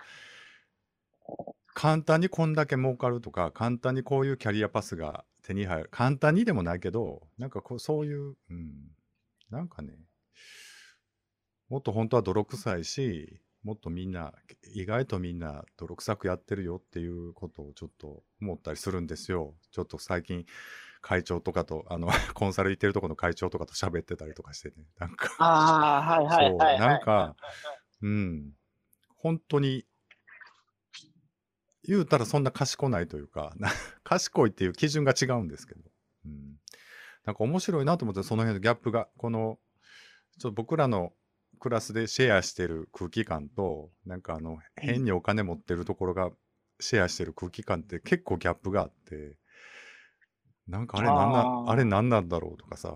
簡単にこんだけ儲かるとか、簡単にこういうキャリアパスが手に入る。簡単にでもないけど、なんかこうそういう、うん、なんかね、もっと本当は泥臭いし、もっとみんな、意外とみんな泥臭くやってるよっていうことをちょっと思ったりするんですよ。ちょっと最近、会長とかと、あの、コンサル行ってるとこの会長とかと喋ってたりとかしてね。なんかああ、はいはいはい、なんか、うん。本当に、言うたらそんな賢ないというか、賢いっていう基準が違うんですけど。うん。なんか面白いなと思って、その辺のギャップが、この、ちょっと僕らのクラスでシェアしてる空気感と、なんかあの、変にお金持ってるところがシェアしてる空気感って結構ギャップがあって、なんかあれなんな、ああれ何なんだろうとかさ、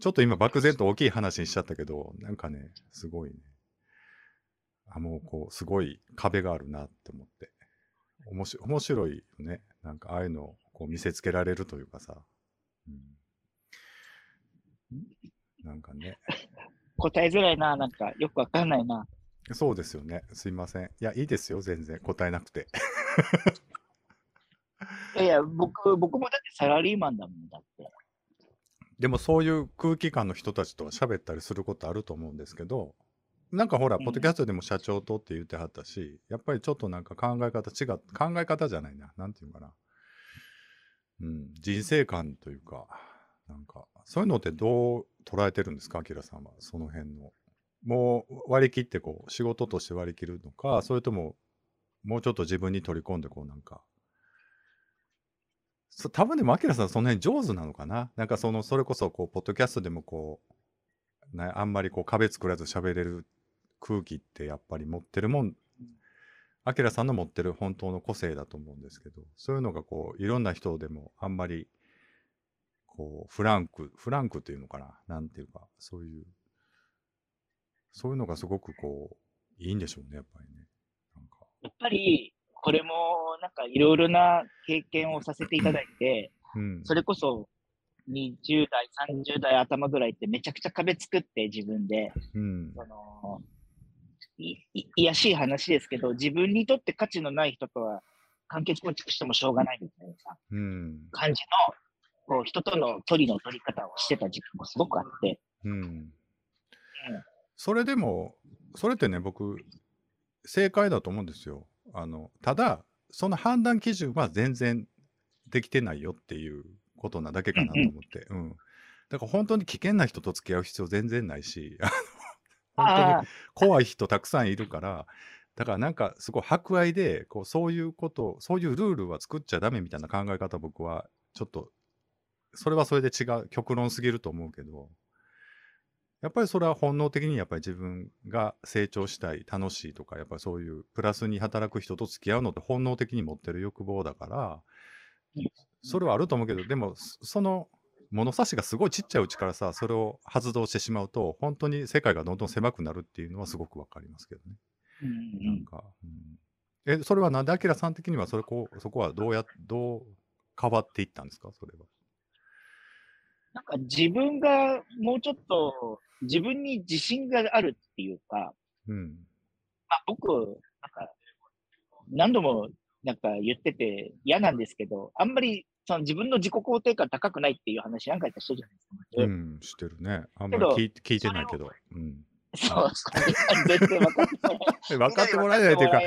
ちょっと今漠然と大きい話にしちゃったけど、なんかね、すごいね。あ、もうこう、すごい壁があるなって思って。面白面白いよね。なんかああいうのをこう見せつけられるというかさ。うん、なんかね。答えづらいな、なんかよくわかんないな。そうですよね。すいません。いや、いいですよ、全然。答えなくて。いやいや、僕、僕もだってサラリーマンだもんだって。でもそういう空気感の人たちと喋ったりすることあると思うんですけど、なんかほら、ポッドキャストでも社長とって言ってはったし、やっぱりちょっとなんか考え方違う、考え方じゃないな。なんていうかな。うん、人生観というか、なんか、そういうのってどう捉えてるんですか、アキラさんは、その辺の。もう割り切ってこう、仕事として割り切るのか、それとも、もうちょっと自分に取り込んでこうなんか、そ多分でも、アキラさんその辺上手なのかな？なんかその、それこそ、こう、ポッドキャストでもこう、ね、あんまりこう、壁作らず喋れる空気ってやっぱり持ってるもん、アキラさんの持ってる本当の個性だと思うんですけど、そういうのがこう、いろんな人でもあんまり、こう、フランク、フランクっていうのかな？なんていうか、そういう、そういうのがすごくこう、いいんでしょうね、やっぱりね。なんか。やっぱり、これもなんかいろいろな経験をさせていただいて、うん、それこそ20代、30代頭ぐらいってめちゃくちゃ壁作って自分で、うん、そのいいやしい話ですけど、自分にとって価値のない人とは関係構築してもしょうがないみたいなさ、うん、感じのこう人との距離の取り方をしてた時期もすごくあって。うん、うん、それでも、それってね、僕、正解だと思うんですよ。あのただその判断基準は全然できてないよっていうことなだけかなと思って、うん、だから本当に危険な人と付き合う必要全然ないし本当に。怖い人たくさんいるから、だからなんかすごい博愛で、こうそういうこと、そういうルールは作っちゃダメみたいな考え方、僕はちょっと、それはそれで違う、極論すぎると思うけど、やっぱりそれは本能的にやっぱり自分が成長したい、楽しいとか、やっぱりそういうプラスに働く人と付き合うのって本能的に持ってる欲望だから。うん、それはあると思うけど、でも、そその物差しがすごいちっちゃいうちからさ、それを発動してしまうと、本当に世界がどんどん狭くなるっていうのはすごくわかりますけどね。うんうんなんか、うん、え、それはなんで、アキラさん的にはそれこうそこはどうや、どう変わっていったんですか、それは。なんか自分がもうちょっと自分に自信があるっていうか、うん。まあ、僕、なんか、何度もなんか言ってて嫌なんですけど、あんまりその自分の自己肯定感高くないっていう話何回かしてるじゃないですか。うん、してるね。あんまり聞い聞いてないけど。うん。そうそう。全然分かってない。分かってもらえないというか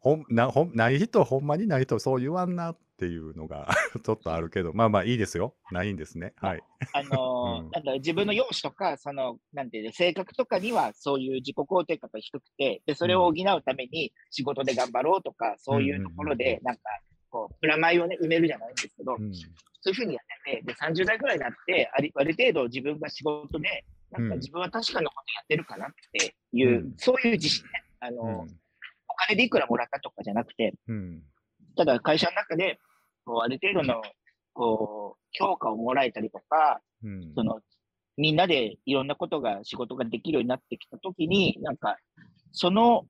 ほんなほんない人、ほんまにない人、そう言わんなっていうのが ちょっとあるけど、まあまあいいですよ。ないんですね。はい。あのーうんなんだ自分の容姿とか、その、なんていうの、性格とかには、そういう自己肯定感が低くて、で、それを補うために仕事で頑張ろうとか、そういうところうんうんで、なんか、こう、プラマイをね、埋めるじゃないんですけど、うん。そういうふうにやってて、で、30代ぐらいになって、ありある程度自分が仕事で、なんかうん自分は確かなことやってるかなっていう、うんそういう自信ね。あの、うんお金でいくらもらったとかじゃなくて、うん。ただ会社の中で、こう、ある程度の、こう、評価をもらえたりとか、うん。その、みんなでいろんなことが、仕事ができるようになってきたときに、なんか、その、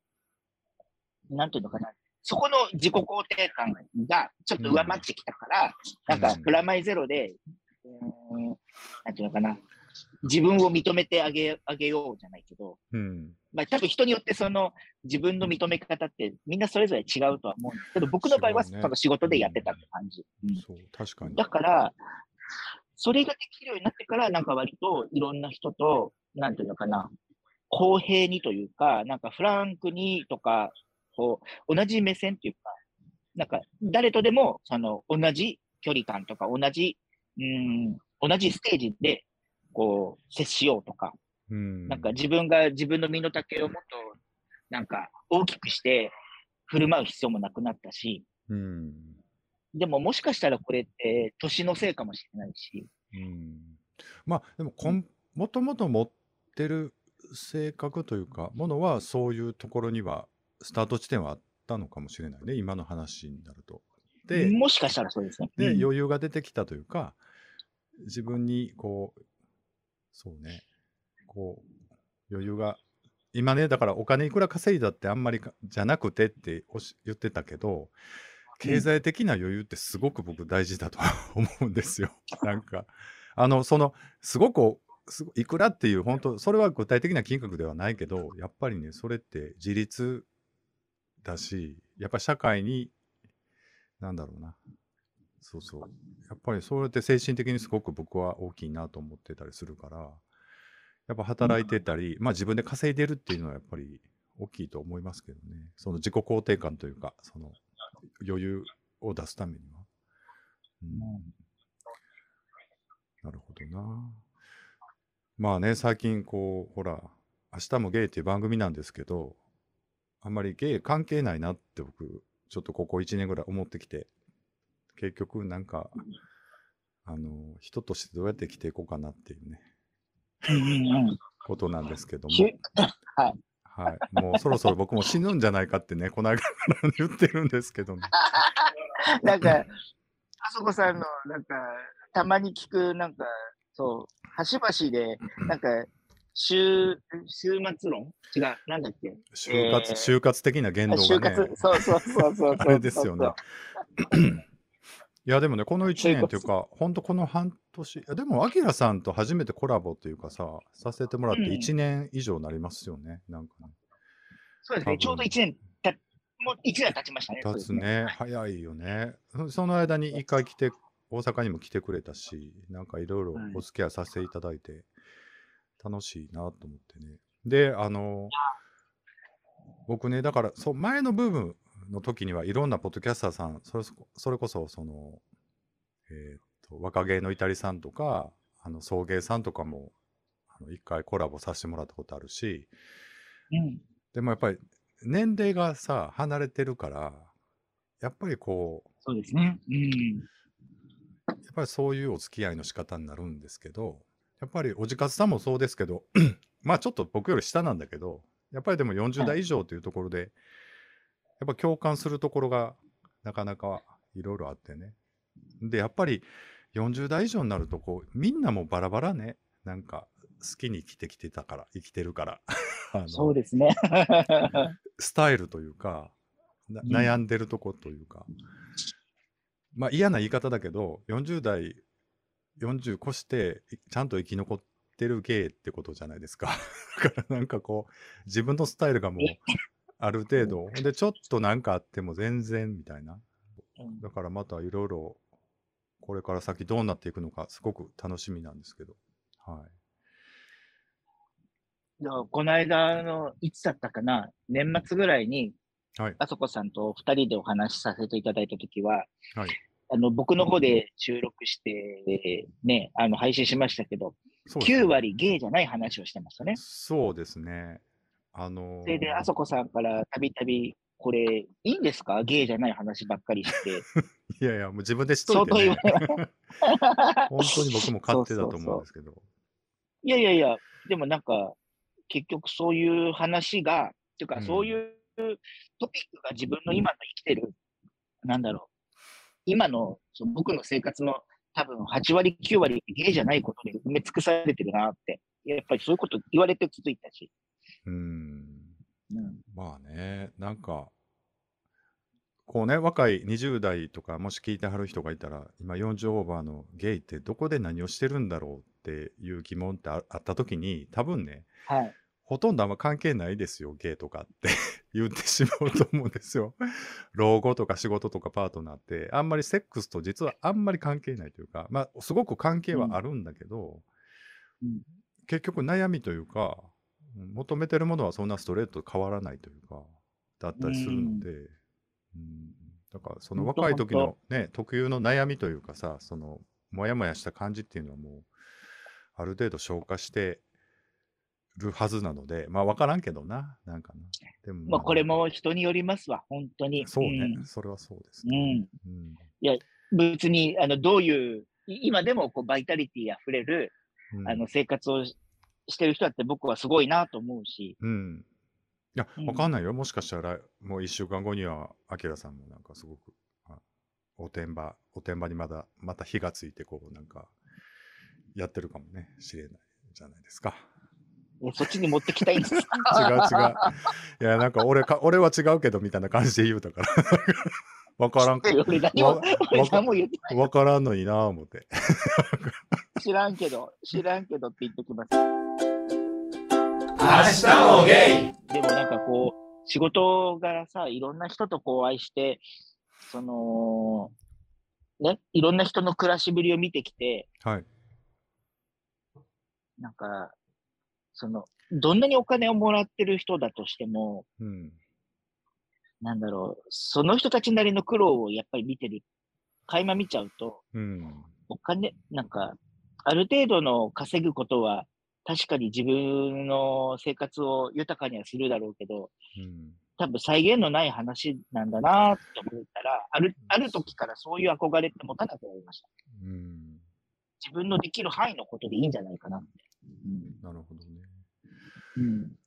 なんていうのかな、そこの自己肯定感がちょっと上回ってきたから、なんかう、んプラマイゼロで、うーん、なんていうのかな、自分を認めてあげあげようじゃないけど、うん。まあ多分人によってその自分の認め方ってみんなそれぞれ違うとは思うんですけど、僕の場合はその仕事でやってたって感じ。うんそう、確かに。だから、それができるようになってから、なんか割といろんな人と、なんていうのかな、公平にというか、なんかフランクにとか、こう、同じ目線っていうか、なんか誰とでも、その、同じ距離感とか、同じ、うん、同じステージで、こう、接しようとか、うん。なんか自分が自分の身の丈をもっと、なんか大きくして振る舞う必要もなくなったし、うん。でももしかしたらこれって年のせいかもしれないし、うん。まあ、でもこん、もともと持ってる性格というか、ものはそういうところには、スタート地点はあったのかもしれないね、今の話になると。で、もしかしたらそうですね。で、うん余裕が出てきたというか、自分にこう、そうね、こう、余裕が、今ね、だからお金いくら稼いだってあんまりかじゃなくてっておし言ってたけど、経済的な余裕ってすごく僕大事だと思うんですよ。なんか、あの、その、すごく、すごいくらっていう、本当それは具体的な金額ではないけど、やっぱりね、それって自立だし、やっぱり社会に、なんだろうな、そうそう。やっぱりそれって精神的にすごく僕は大きいなと思ってたりするから、やっぱ働いてたり、まあ自分で稼いでるっていうのはやっぱり大きいと思いますけどね。その自己肯定感というか、その余裕を出すためには。うん、なるほどな。まあね、最近こう、ほら、明日もゲイっていう番組なんですけど、あんまりゲイ関係ないなって僕、ちょっとここ1年ぐらい思ってきて、結局なんか、あの、人としてどうやって生きていこうかなっていうね、ことなんですけども。しはい。はい。もうそろそろ僕も死ぬんじゃないかってね、この間から言ってるんですけどね。なんか、あそこさんの、なんか、たまに聞く、なんか、そう、端々で、なんか、週、週末論？違う、なんだっけ？就活、えー就活的な言動就がね。活、。そうそうそう。あれですよね。いや、でもね、この1就活年というか、ほんとこの半年、いやでも、アキラさんと初めてコラボというかさ、させてもらってうん。1年以上になりますよね、なんかね。そうですね、ちょうど1年た、もう1年経ちましたね。経つね。ね、早いよね。そその間に一回来て、大阪にも来てくれたし、なんかいろいろはい。お付き合いさせていただいて、楽しいなと思ってね。で、あの、僕ね、だから、そう前の部分の時にはいろんなポッドキャスターさん、それそれこそ、その、えーっと、若芸のイタリさんとか、あの、送迎さんとかも、あの一回コラボさせてもらったことあるし、うん。でもやっぱり年齢がさ、離れてるから、やっぱりこう、そうですね。うん。やっぱりそういうお付き合いの仕方になるんですけど、やっぱりおじかずさんもそうですけど、まあちょっと僕より下なんだけど、やっぱりでも40代以上というところで、やっぱ共感するところがなかなかいろいろあってね。で、やっぱり40代以上になると、こう、みんなもバラバラね、なんか好きに生きてきてたから、生きてるから、あのそうですね。スタイルというか、悩んでるとこというか、まあ嫌な言い方だけど、40代、40越して、いちゃんと生き残ってるゲイってことじゃないですか。だからなんかこう、自分のスタイルがもう、ある程度、で、ちょっとなんかあっても全然みたいな。うんだからまたいろいろ、これから先どうなっていくのか、すごく楽しみなんですけど。はい。この間の、いつだったかな、年末ぐらいに、はい。あそこさんと二人でお話しさせていただいたときは、はい。あの、僕の方で収録して、ね、あの、配信しましたけど、そうですね9割ゲイじゃない話をしてましたね。そうですね。あのーそれで、あそこさんからたびたび、これ、いいんですか？ゲイじゃない話ばっかりして。いやいや、もう自分でしといて、言ね本当に僕も勝手だと思うんですけど。いやいやいや、でもなんか、結局そういう話が、っていうか、うんそういうトピックが自分の今の生きてる、なんだろう、今のその僕の生活の多分8割、9割ゲイじゃないことで埋め尽くされてるなって、やっぱりそういうこと言われて続いたし。うん。うん、まあね、なんか、こうね、若い20代とか、もし聞いてはる人がいたら、今40オーバーのゲイってどこで何をしてるんだろうっていう疑問ってああった時に、多分ね、はい。ほとんどあんま関係ないですよ、ゲイとかって。言ってしまうと思うんですよ。老後とか仕事とかパートナーって、あんまりセックスと実はあんまり関係ないというか、まあ、すごく関係はあるんだけど、うん。結局悩みというか、うん求めてるものはそんなストレートと変わらないというか、だったりするので、うん。だからその若い時のね、特有の悩みというかさ、その、もやもやした感じっていうのはもう、ある程度消化してるはずなので、まあ分からんけどな、なんかな。でも、まあ、これも人によりますわ、本当に。そうね、それはそうですうん。ね。うんうん別に、あの、どういう、い今でもこうバイタリティあふれる、うんあの、生活をししてる人だって僕はすごいなと思うし、うん。いや、うんわかんないよ。もしかしたら、もう一週間後には、アキラさんもなんかすごく、あおてんば、おてんばにまだ、また火がついて、こう、なんか、やってるかもね、しれないじゃないですか。えそっちに持ってきたいんです 違う違う。いや、なんか俺か、俺は違うけど、みたいな感じで言うたから。わからん、俺何もわ、俺わ何も言ってないわからんのになぁ思って。知らんけど、知らんけどって言ってきます。明日もゲイでもなんかこう、仕事柄さ、いろんな人とこうお会いして、その、ね、いろんな人の暮らしぶりを見てきて、はい。なんか、その、どんなにお金をもらってる人だとしても、うん。なんだろう、その人たちなりの苦労をやっぱり見てる、垣間見ちゃうと、うん。お金、なんか、ある程度の稼ぐことは、確かに自分の生活を豊かにはするだろうけど、うん。多分再現のない話なんだなって思ったら、ある、ある時からそういう憧れって持たなくなりました。うん。自分のできる範囲のことでいいんじゃないかなって。なるほどね。うん。うん。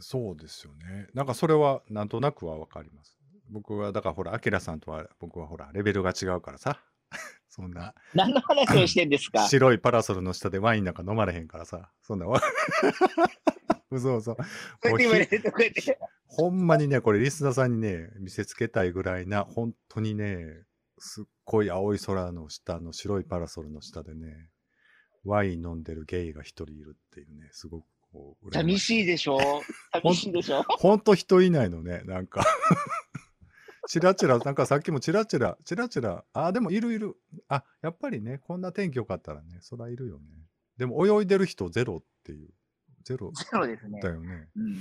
そうですよね。なんかそれはなんとなくはわかります。僕はだからほら、アキラさんとは僕はほら、レベルが違うからさ。そんな何の話をしてんですか？白いパラソルの下でワインなんか飲まれへんからさ。そんなわ。嘘嘘。ほんまにね、これリスナーさんにね、見せつけたいぐらいな、本当にね、すっごい青い空の下の白いパラソルの下でね、ワイン飲んでるゲイが一人いるっていうね、すごくこう、寂しいでしょ？寂しいでしょ？ほんと人いないのね、なんか。チラチラ、なんかさっきもチラチラ、チラチラ、あ、でもいるいる。あ、やっぱりね、こんな天気良かったらね、そらいるよね。でも泳いでる人ゼロっていう。ゼロゼロですねだ。よね。うん。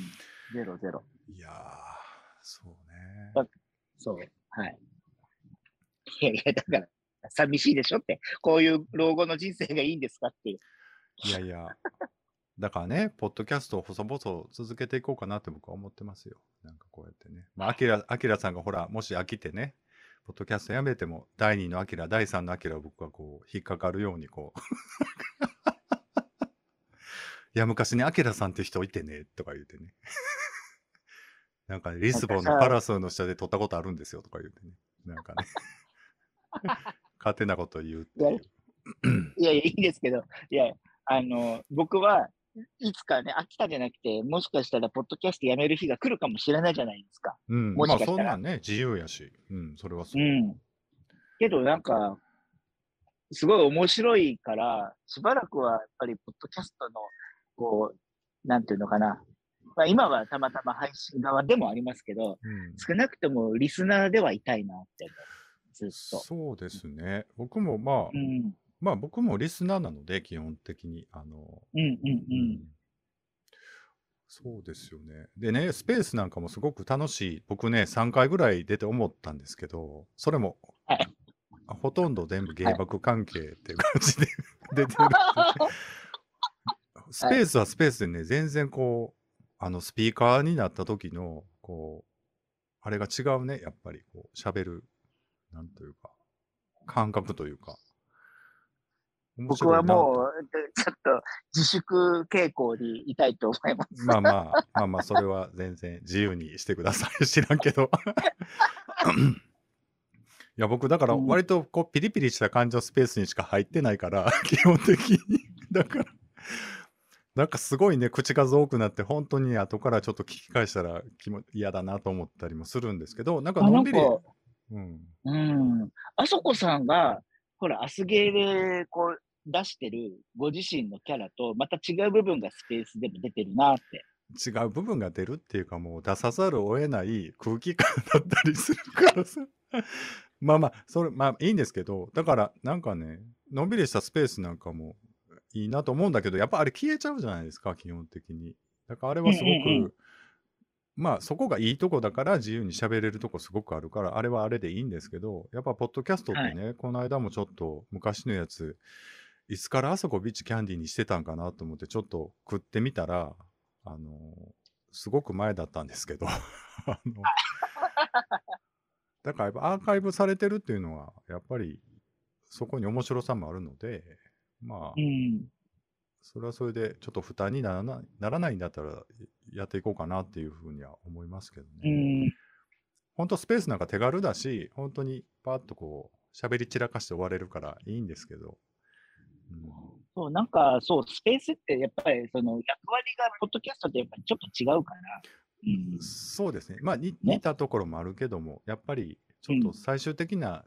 ゼロゼロ。いやー、そうね。あそう。はい。いやいや、だから、寂しいでしょって。こういう老後の人生がいいんですかっていう。いやいや、だからね、ポッドキャストを細々続けていこうかなって僕は思ってますよ。なんかこうやってね。まあ、アキラ、アキラさんがほら、もし飽きてね、ポッドキャストやめても、第2のアキラ、第3のアキラを僕はこう、引っかかるようにこう。いや、昔にアキラさんって人いてね、とか言ってね。なんか、ね、リスボンのパラソルの下で撮ったことあるんですよ、とか言ってね。なんかね。勝手なこと言うっていう。いや いや、いいですけど、いや、あの、僕はいつかね、飽きたじゃなくて、もしかしたら、ポッドキャストやめる日が来るかもしれないじゃないですか。うん、もしまあかしたらそんなんね、自由やし。うん、それはそうう。ん。けど、なんか、すごい面白いから、しばらくはやっぱり、ポッドキャストの、こう、なんていうのかな。まあ、今はたまたま配信側でもありますけど、うん少なくともリスナーではいたいなって思う。ずっと。そうですね。僕もまあ、うん。まあ僕もリスナーなので、基本的に。あの、うんうんうん。そうですよね。でね、スペースなんかもすごく楽しい。僕ね、3回ぐらい出て思ったんですけど、それも、はいあほとんど全部芸爆関係っていう感じで 出てる。スペースはスペースでね、全然こう、あの、スピーカーになった時の、こう、あれが違うね、やっぱり、こう、喋る、なんというか、感覚というか。面僕はもう、ちょっと自粛傾向にいたいと思います。まあまあ、まあまあ、それは全然自由にしてください。知らんけど。いや、僕、だから、うん割と、こう、ピリピリした感情スペースにしか入ってないから、基本的に。だから、なんかすごいね、口数多くなって、本当に後からちょっと聞き返したら嫌だなと思ったりもするんですけど、なんかあのんびり、うん。うん。あそこさんが、ほら、アスゲーでこう出してるご自身のキャラと、また違う部分がスペースでも出てるなって。違う部分が出るっていうかもう出さざるを得ない空気感だったりするからさ まあまあそれまあいいんですけどだからなんかねのんびりしたスペースなんかもいいなと思うんだけどやっぱあれ消えちゃうじゃないですか基本的にだからあれはすごく、まあそこがいいとこだから自由に喋れるとこすごくあるからあれはあれでいいんですけどやっぱポッドキャストってね、この間もちょっと昔のやついつからあそこビッチキャンディーにしてたんかなと思ってちょっと食ってみたらあのすごく前だったんですけど あのだからやっぱアーカイブされてるっていうのはやっぱりそこに面白さもあるのでまあうん。それはそれでちょっと負担にならないならないんだったらやっていこうかなっていうふうには思いますけどうね。ん。本当スペースなんか手軽だし本当にパッとこう喋り散らかして終われるからいいんですけど、うんそう、なんか、そう、スペースってやっぱり、その役割が、ポッドキャストってやっぱりちょっと違うから。うん。そうですね。まあ、にね似たところもあるけども、やっぱりちょっと最終的な、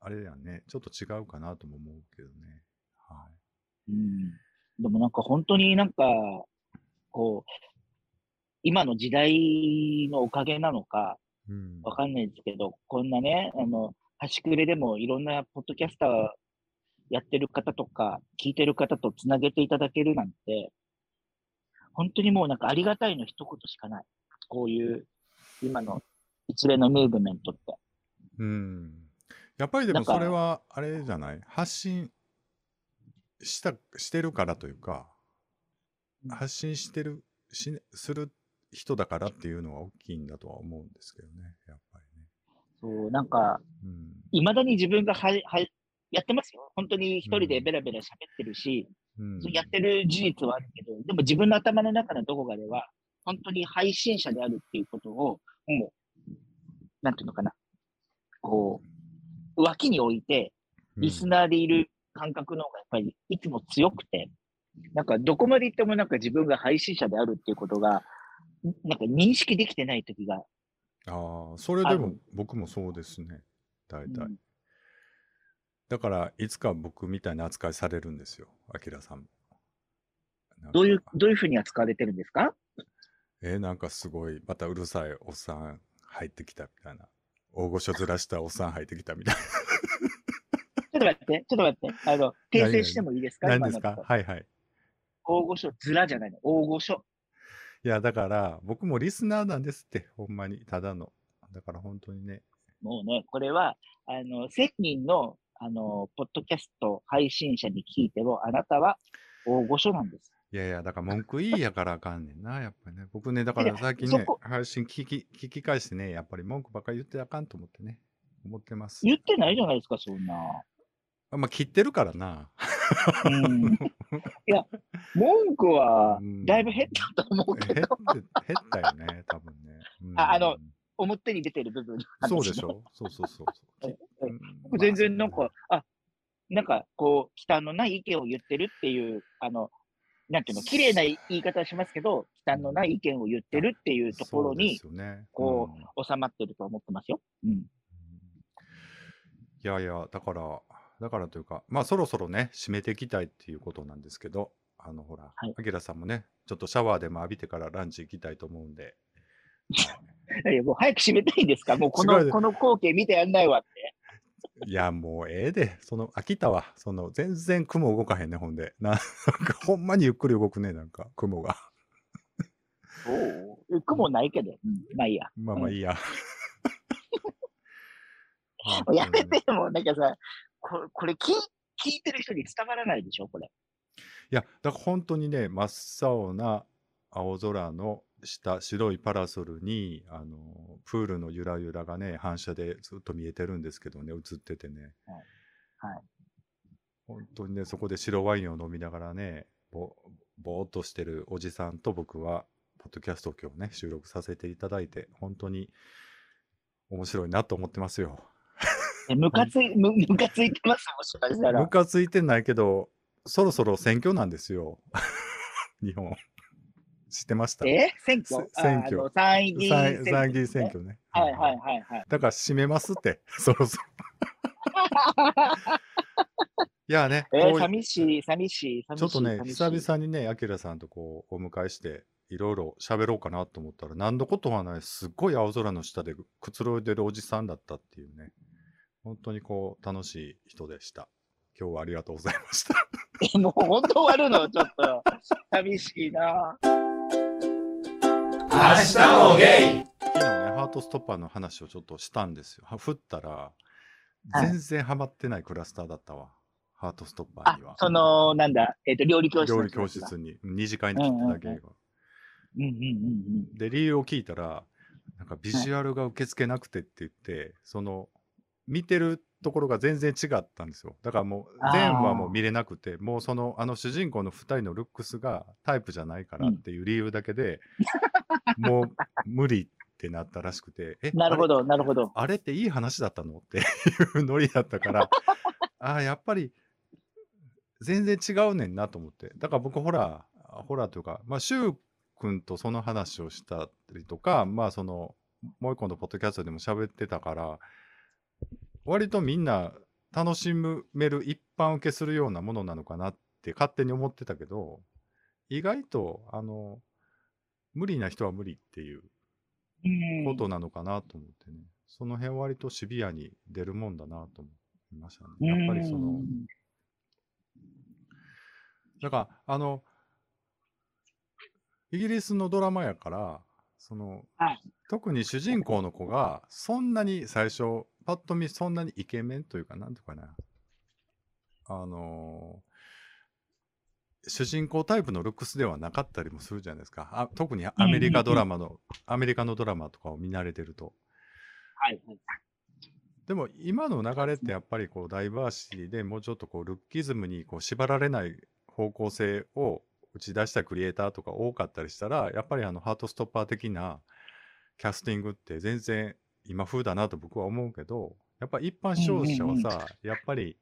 あれやね、ちょっと違うかなとも思うけどね。はうん。でもなんか本当になんか、こう、今の時代のおかげなのか。わかんないですけど、こんなね、あの、端くれでもいろんなポッドキャスターやってる方とか、聞いてる方とつなげていただけるなんて、本当にもうなんかありがたいの一言しかない。こういう、今の一連のムーブメントって。うん。やっぱりでもそれは、あれじゃない？発信した、してるからというか、うん発信してる、しする人だからっていうのは大きいんだとは思うんですけどね、やっぱりね。そう、なんか、うん。未だに自分がは、は、やってますよ。本当に一人でベラベラ喋ってるし、うん、やってる事実はあるけど、でも自分の頭の中のどこかでは、本当に配信者であるっていうことを、もう、なんていうのかな、こう、脇に置いて、リスナーでいる感覚の方がやっぱりいつも強くて、なんかどこまで行ってもなんか自分が配信者であるっていうことが、なんか認識できてない時が、ああ、それでも僕もそうですね。大体。うんだから、いつか僕みたいな扱いされるんですよ、アキラさんも。どういう、どういうふうに扱われてるんですか？えーなんかすごい、またうるさいおっさん入ってきたみたいな。大御所ずらしたおっさん入ってきたみたいちょっと待って、ちょっと待って、あの、訂正してもいいですか？な。何ですか？はいはい。大御所、ずらじゃないの、大御所。いや、だから、僕もリスナーなんですって、ほんまに、ただの。だから本当にね。もうね、これは、あの、1000人の、あの、ポッドキャスト配信者に聞いても、あなたは大御所なんです。いやいや、だから文句いいやからあかんねんな、やっぱりね。僕ね、だから最近ね配信聞き聞き返してね、やっぱり文句ばっかり言ってあかんと思ってね、思ってます。言ってないじゃないですか、そんな。あまあ、切ってるからな。うん。いや、文句はうんだいぶ減ったと思うけど、減ったよね、多分ね。うんああの表に出てる部分そうでしょ？そうそうそうそう。全然なんまあか、あ、なんかこう、忌憚のない意見を言ってるっていう、あの、なんていうの、綺麗な言い方はしますけど、忌憚のない意見を言ってるっていうところにねこうん収まってると思ってますよ。うん。いやいや、だから、だからというか、まあそろそろね、締めていきたいっていうことなんですけど、あのほらはい、あきらさんもね、ちょっとシャワーでも浴びてからランチ行きたいと思うんで、いやもう早く閉めたいんですか？もうこ違うの、でこの光景見てやんないわって。いや、もうええで、その、飽きたわ。その、全然雲動かへんね、ほんで。ななんか、ほんまにゆっくり動くね、なんか、雲が。おお。雲ないけど。うん、まあいいや。まあまあいいや。もうやめて、もうなんかさ、これ、これ聞い聞いてる人に伝わらないでしょ、これ。いや、だから本当にね、真っ青な青空の下、白いパラソルに、あの、プールのゆらゆらがね、反射でずっと見えてるんですけどね、映っててね。はいはい本当にね、そこで白ワインを飲みながらね、ぼ、ぼーっとしてるおじさんと僕は、ポッドキャストを今日ね、収録させていただいて、本当に面白いなと思ってますよ。えムカつい、むムカついてます、もしかしたらム。カついてないけど、そろそろ選挙なんですよ。日本。知ってました？え？選挙？せ選挙参議院選挙、参参議院選挙ね。はいはいはいはい。だから締めますって、そろそろ。いやね、えー、寂しい、寂しい、寂しい。ちょっとね、久々にね、アキラさんとこう、お迎えして、いろいろ喋ろうかなと思ったら、何のことはない、すっごい青空の下でくつろいでるおじさんだったっていうね、本当にこう、楽しい人でした。今日はありがとうございました。え もう本当終わるの、ちょっと。寂しいな。明日もゲイ昨日ね、ハートストッパーの話をちょっとしたんですよ。は振ったら、はい全然ハマってないクラスターだったわ。ハートストッパーあには。、その、なんだ、えっ、と、料理教室の料理教。室に、二次会に来てただけが。うんうんうんうん。で、理由を聞いたら、なんかビジュアルが受け付けなくてって言って、その、見てるところが全然違ったんですよ。だからもう、全話も見れなくて、もうその、あの主人公の二人のルックスがタイプじゃないからっていう理由だけで、もう無理ってなったらしくて、え、なるほど、なるほど。あれっていい話だったの？っていうノリだったから、ああ、やっぱり全然違うねんなと思って。だから僕、ホラー、ホラーというか、まあ、シュウ君とその話をしたりとか、まあ、その、もう一個のポッドキャストでも喋ってたから、割とみんな楽しめる一般受けするようなものなのかなって勝手に思ってたけど、意外と、あの、無理な人は無理っていううん。ことなのかなと思ってね、その辺割とシビアに出るもんだなと思いましたね。やっぱりその、だから、あの、イギリスのドラマやから、その、はい。特に主人公の子が、そんなに最初、パッと見そんなにイケメンというか、なんていうかな、あの主人公タイプのルックスではなかったりもするじゃないですか。あ特にアメリカドラマの、アメリカのドラマとかを見慣れてると。はいはい。でも今の流れってやっぱりこうダイバーシティでもうちょっとこうルッキズムにこう縛られない方向性を打ち出したクリエイターとか多かったりしたらやっぱりあのハートストッパー的なキャスティングって全然今風だなと僕は思うけどやっぱ一般視聴者はさやっぱり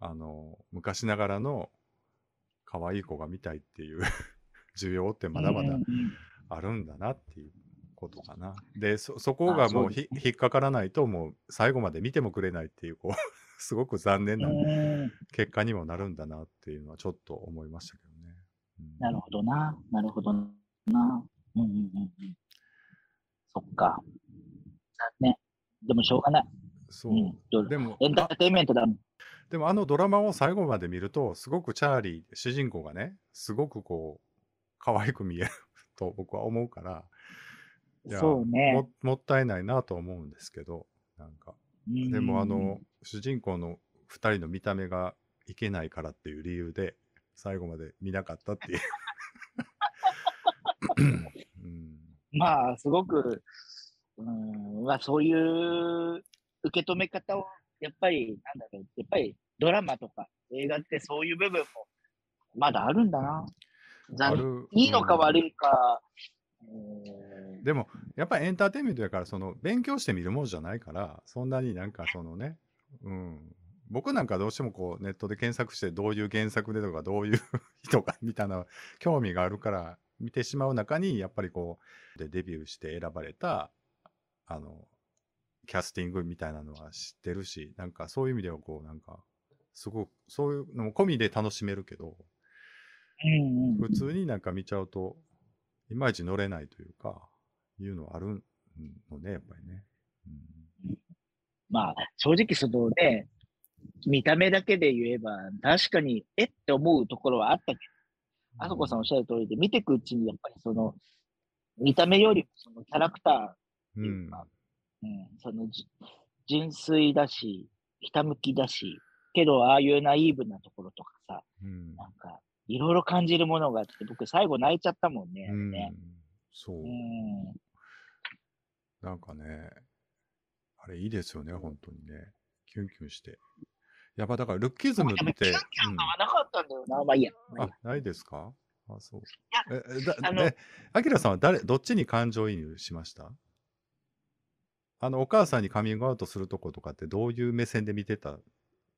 あの昔ながらの可愛い子が見たいっていう 需要ってまだまだあるんだなっていうことかな。で、そ、そこがもうひ、引っかからないと、もう最後まで見てもくれないっていう、こう、すごく残念なうん結果にもなるんだなっていうのはちょっと思いましたけどね。うんなるほどな。なるほどな。うんうんうんうん。そっか。ね。でもしょうがない。そうう。ん。でもエンタあーテインメントだもん。でもあのドラマを最後まで見ると、すごくチャーリー、主人公がね、すごくこう、可愛く見えると僕は思うから、そうね。ももったいないなと思うんですけど、なんか。うんでもあの、主人公の2人の見た目がいけないからっていう理由で最後まで見なかったっていう。うん、まあ、すごく、うん、まあ、そういう受け止め方を、やっぱり、なんだろう、やっぱりドラマとか映画ってそういう部分もまだあるんだな。あ残る。いいのかうん。悪いか、うんでもやっぱりエンターテインメントやからその勉強して見るものじゃないからそんなになんかそのね、うん、僕なんかどうしてもこうネットで検索してどういう原作でとかどういう人がみたいな興味があるから見てしまう中にやっぱりこうでデビューして選ばれたあのキャスティングみたいなのは知ってるしなんかそういう意味ではこうなんかすごくそういうのも込みで楽しめるけど普通になんか見ちゃうといまいち乗れないというかいうのはあるのねやっぱりね。うん。まあ、正直そのね、見た目だけで言えば、確かに、えって思うところはあったけど、あそこさんおっしゃる通りで、見ていくうちに、やっぱりその、見た目よりもそのキャラクターってういうんか、うん、そのじ純粋だし、ひたむきだし、けど、ああいうナイーブなところとかさ、うんなんか、いろいろ感じるものがあって、僕最後泣いちゃったもんね。あうんれねそうう。ん。なんかね、あれいいですよね、本当にね。キュンキュンして。やっぱだから、ルッキズムって、キュンキュン感はなかったんだよな。まあいいや。うんあ、ないですか？あ、そう。やえ、えだ、あのえ、アキラさんは誰、どっちに感情移入しました？あの、お母さんにカミングアウトするとことかって、どういう目線で見てた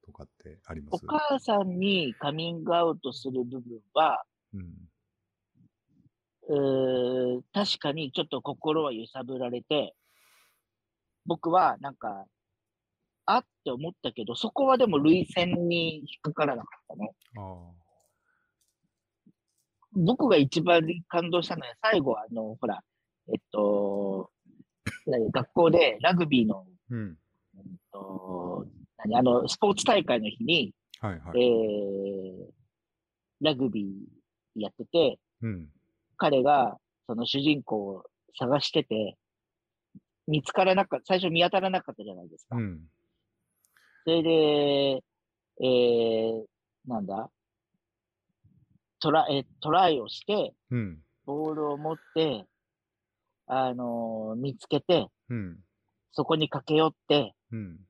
とかってありまおす母さんにカミングアウトする部分は、うん。えー確かにちょっと心は揺さぶられて、僕はなんか、あって思ったけど、そこはでも類線に引っかからなかったね。あ僕が一番感動したのは、最後あの、ほら、えっと、何学校でラグビーの、あ。うん。えっと、何あの、スポーツ大会の日に、はいはえい。ー、ラグビーやってて、うん。彼がその主人公を探してて、見つからなかった、最初見当たらなかったじゃないですか。うん。それで、えー、なんだ？トラえトライをして、うん。ボールを持って、あのー見つけて、うん。そこに駆け寄って、うん。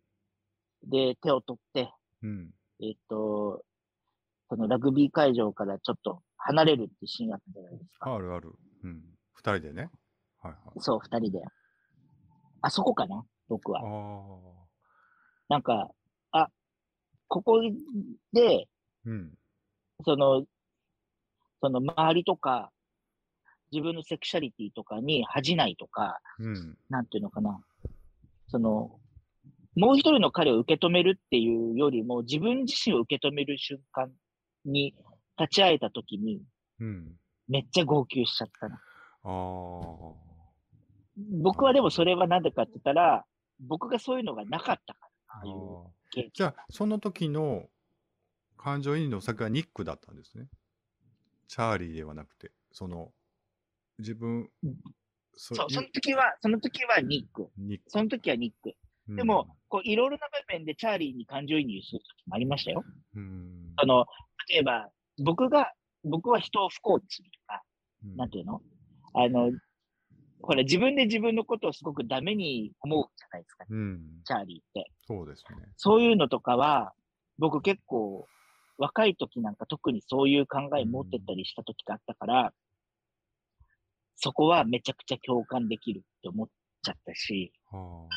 で、手を取って、うん。えっと、そのラグビー会場からちょっと離れるってシーンがあったじゃないですか。あるある。うん。二人でね。はいはい。そう、二人で。あそこかな？僕は。なんか、あ、ここで、うん。その、その周りとか、自分のセクシャリティとかに恥じないとか、うん。なんていうのかな。その、もう一人の彼を受け止めるっていうよりも、自分自身を受け止める瞬間に立ち会えたときに、うん。めっちゃ号泣しちゃったな。ああ。僕はでもそれはなんでかって言ったら、僕がそういうのがなかったから、あ。じゃあ、その時の感情移入の先はニックだったんですね。チャーリーではなくて、その、自分、そそう、その時は、その時はニック。ニック。その時はニック。うんでも、こう、いろいろな場面でチャーリーに感情移入する時もありましたよ。うん、あの、例えば、僕が、僕は人を不幸にするとか、うんなんていうの？あの、ほら、自分で自分のことをすごくダメに思うじゃないですか、うん、チャーリーって。そうですね。そういうのとかは、僕結構、若い時なんか特にそういう考え持ってたりした時があったから、そこはめちゃくちゃ共感できるって思っちゃったし、は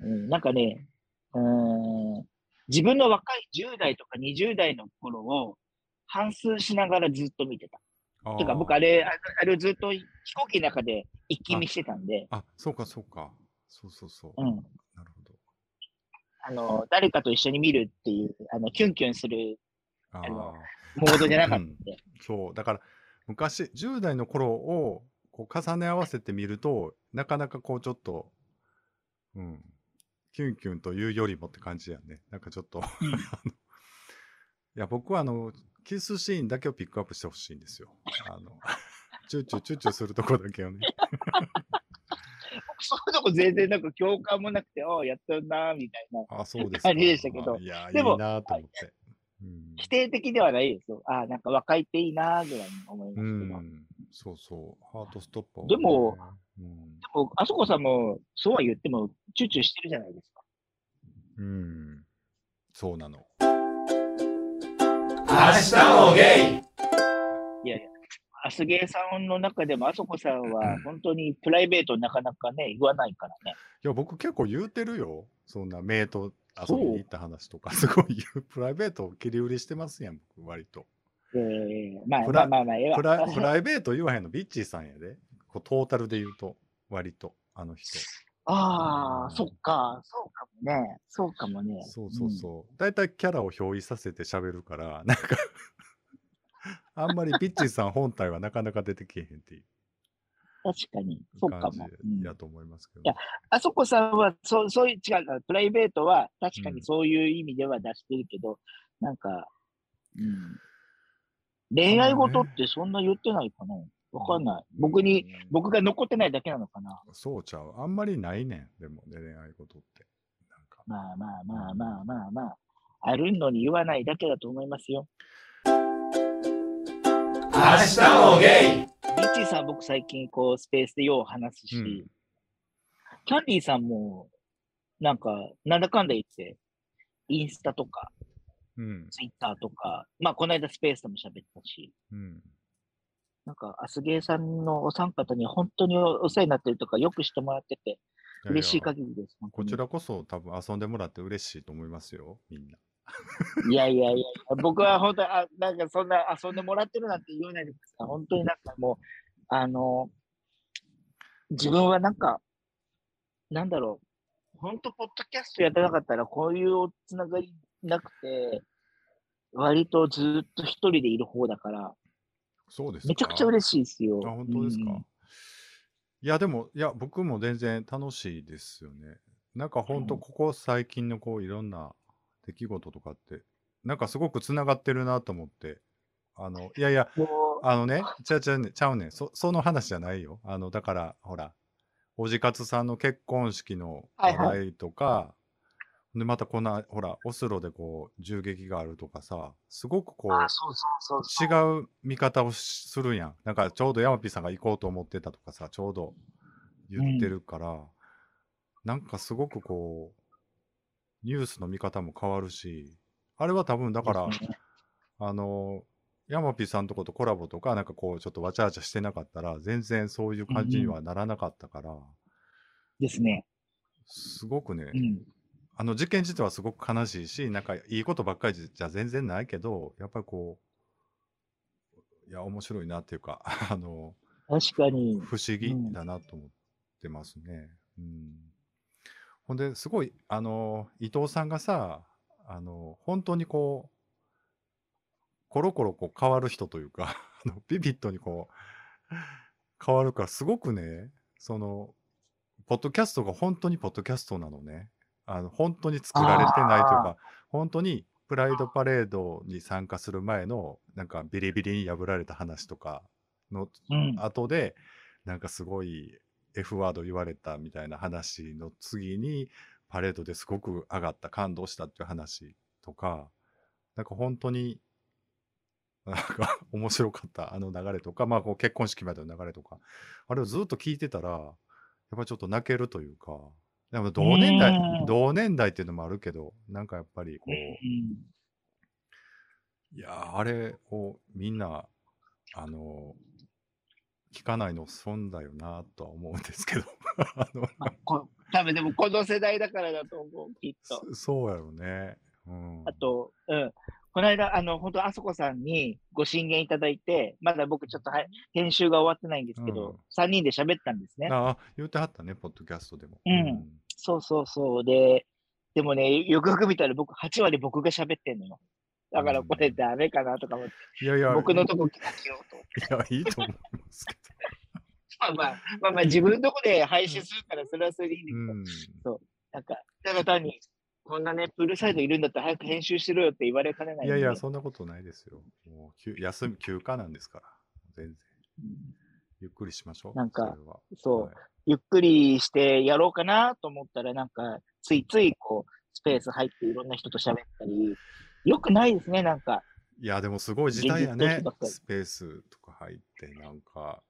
うん、なんかね、うーん、自分の若い10代とか20代の頃を反芻しながらずっと見てた。あ。てか僕あれ、ああれをずっと飛行機の中で一気見してたんで、あ、そうか、そうか。そうそうそう。うん。なるほど。あの、誰かと一緒に見るっていう、あの、キュンキュンするああのあ。モードじゃなかったんで。そう。だから、昔、10代の頃をこう重ね合わせてみると、なかなかこうちょっと、うん、キュンキュンというよりもって感じやね。なんかちょっと、あのいや、僕はあの、キスシーンだけをピックアップしてほしいんですよ。あの、チューチューチューチューするとこだけをね。僕 そういうとこ全然なんか共感もなくて、ああ、やったな、みたいな。あ、そうですか。感じでしたけどいや、いいでもなと思って。うん、否定的ではないですよ。ああ、なんか若いっていいなーぐらいに思いまうすけど。ん。そうそう。ハートストッパー、でも、うん。でも、あそこさんも、そうは言っても、チューチューしてるじゃないですか。うん。そうなの。明日もゲイいやいや、アスゲーさんの中でも、あそこさんうはん本当にプライベートなかなかね、言わないからね。いや、僕結構言うてるよ。そんな、メイと遊びに行った話とか、すごい。プライベートを切り売りしてますやん、僕、割と。えー、まあプラまあまあまあ、ええわプライプライベート言わへんの、ビッチーさんやで。こうトータルで言うと、割と、あの人。ああ、うんそっか、そうかもね。そうかもね。そうそうそう。大体、キャラを表意させて喋るから、なんか あんまりビッチーさん本体はなかなか出てけえへんっていううん確かに、そうか感も。と思いますけど。いやあそこさんは、そう、そういう、違うから、プライベートは確かうんにそういう意味では出してるけど、なんか、うん。恋愛事ってそんな言ってないかなわかんない。僕に、うん僕が残ってないだけなのかなそうちゃう。あんまりないねん、でも、ね、恋愛事って。なんか。まあまあまあまあまあまあ。あるのに言わないだけだと思いますよ。明日もゲイビッチーさん、僕最近こう、スペースでよう話すし、うんキャンディーさんも、なんか、なんだかんだ言って、インスタとか、うん。ツイッターとか、まあ、この間スペースでも喋ったし、うん。なんか、アスゲーさんのお三方に本当におお世話になってるとか、よくしてもらってて、嬉しい限りです。本当にこちらこそ多分遊んでもらって嬉しいと思いますよ、みんな。いやいやいや僕は本当に、あなんかそんな遊んでもらってるなんて言わないでください。本当になんかもう、あの、自分はなんか、なんだろう、本当、ポッドキャストやってなかったら、こういうつながりなくて、割とずっと一人でいる方だから、そうですかめちゃくちゃ嬉しいですよ。あ、本当ですか。うんいや、でも、いや、僕も全然楽しいですよね。なんか本当、ここ最近のこう、いろんな出来事とかって、なんかすごくつながってるなと思って、あの、いやいや、あのね、ちゃうちゃうね、ちゃうねんそ、その話じゃないよ。あの、だから、ほら、おじかつさんの結婚式の話はいはい題とか、で、またこんな、ほら、オスロでこう、銃撃があるとかさ、すごくこう、あ、そうそうそう。違う見方をしするやん。なんかちょうどヤマピーさんが行こうと思ってたとかさ、ちょうど言ってるから、なんかすごくこう、ニュースの見方も変わるし、あれは多分だから、あの、ヤマピーさんとことコラボとか、なんかこう、ちょっとわちゃわちゃしてなかったら、全然そういう感じにはならなかったから、ですね。すごくね、うん。あの事件自体はすごく悲しいし、なんかいいことばっかりじゃ全然ないけど、やっぱりこう、いや、面白いなっていうか、あの、確かに。不思議だなと思ってますね。うん。ほんで、すごい、あの、伊藤さんがさ、あの、本当にこう、コロコロこう変わる人というか、あのビビッドにこう、変わるから、すごくね、その、ポッドキャストが本当にポッドキャストなのね。あの、本当に作られてないというか、本当にプライドパレードに参加する前の、なんかビリビリに破られた話とかのうん。後で、なんかすごい F ワード言われたみたいな話の次に、パレードですごく上がった、感動したっていう話とか、なんか本当に、なんか面白かったあの流れとか、まあこう結婚式までの流れとか、あれをずっと聞いてたら、やっぱりちょっと泣けるというか、でも同年代う、ん。同年代っていうのもあるけど、なんかやっぱりこう、うん。いやーあれをみんな、あの、聞かないの損だよなとは思うんですけど、あのまあ、こ多分でもこの世代だからだと思う、きっと。そそうやろね。うん。あと、うん。この間、あの、本当あそこさんにご進言いただいて、まだ僕ちょっとは編集が終わってないんですけうんど、3人で喋ったんですね。あ、言ってはったね、ポッドキャストでも。うんそうそうそう。で、でもね、よくよく見たら僕、8割僕が喋ってんのよ。だからこれダメかなとか思って、いやいや、僕のとこ聞かせようと。いや、いいと思いますけ まあまあ、まあまあ自分のとこで配信するからそれはそれでいいんだけど、ど。なんか、ただ単に、こんなね、プールサイドいるんだったら早く編集しろよって言われかねう。なんい。いやいや、そんなことないですよ。もう休休み、休暇なんですから。全然。うんゆっくりしましょう。なんかそうはいゆっくりしてやろうかなと思ったら、なんか、ついついこう、スペース入っていろんな人と喋ったり、よくないですね、なんか。いや、でもすごい時代やねスペースとか入って、なんか、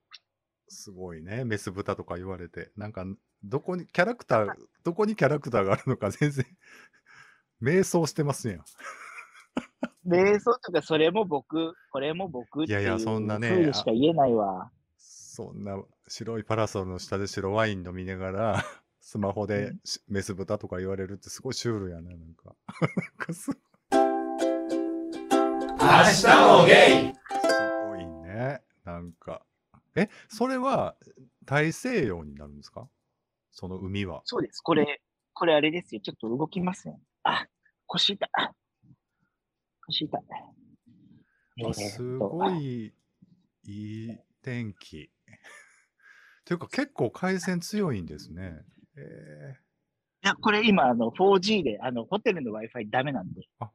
すごいね。メス豚とか言われて。なんか、どこに、キャラクター、どこにキャラクターがあるのか全然、迷走してますやん。瞑想とか、それも僕、これも僕っていういやいやそんなねしか言えないわ。そんな白いパラソルの下で白ワイン飲みながら、スマホでしメス豚とか言われるってすごいシュールやね。なんか、なんかす明日もゲイすごいね。なんか。え、それは大西洋になるんですか？その海は。そうです。これ、これあれですよ。ちょっと動きますね。あ、腰痛腰痛すごいいい天気。というか結構回線強いんですね。えいや、これ今、あの、4G で、あの、ホテルの Wi-Fi ダメなんで、ー、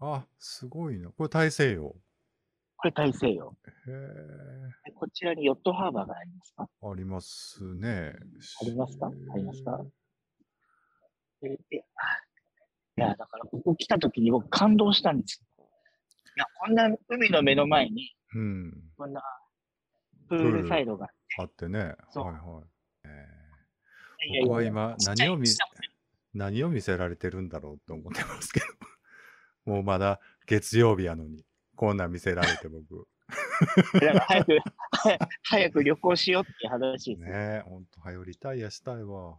あ、すごごいな。これ大西洋。これ大西洋。へでこちらにヨットハーバーがありますか？え、ありますね。ありますか？ありますか？えいや、だから、ここ来た時に僕感動したんですよ。いや、こんな海の目の前に、うん。こんなプールサイドが。あってね。はいはい。えいやいや僕は今何を見何を見せられてるんだろうと思ってますけど。もうまだ月曜日やのに、こんなん見せられて僕。だから早く、早 早く旅行しようって話です。ねえ、ほんと、はよリタイアしたいわ。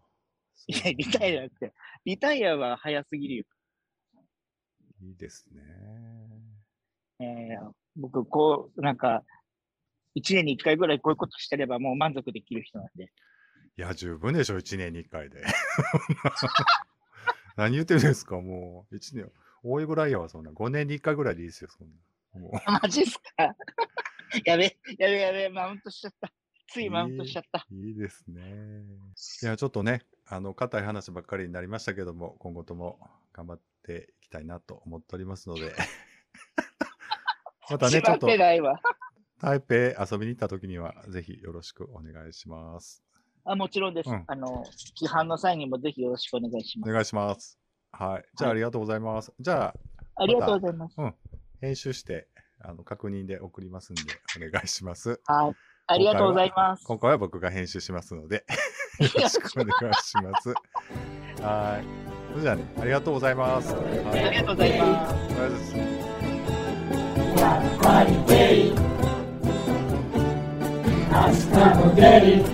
いや、リタイアじゃなくて、リタイアは早すぎるよ。いいですね。えー僕、こう、なんか、一年に一回ぐらいこういうことしてればもう満足できる人なんで。いや、十分でしょ、1年に1回で。何言ってるんですか、もう。1年、多いぐらいやわ、そんな。5年に1回ぐらいでいいですよ、そんな。も マジっすか？やべ、やべやべ、マウントしちゃった。ついマウントしちゃった。う、いいですね。いや、ちょっとね、あの、硬い話ばっかりになりましたけども、今後とも頑張っていきたいなと思っておりますので。またね、ちょっと。台北遊びに行った時には、ぜひよろしくお願いします。あもちろんです。うんあの、批判の際にもぜひよろしくお願いします。お願いします。はい。じゃあ、はいありがとうございます。じゃあ、ありがとうございます。編集して、あの、確認で送りますんで、お願いします。はい。ありがとうございます。今回は僕が編集しますので、よろしくお願いします。はい。それじゃあね、ありがとうございます。はいありがとうございます。ありがとうございます。やっぱりゲイ明日もゲ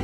イ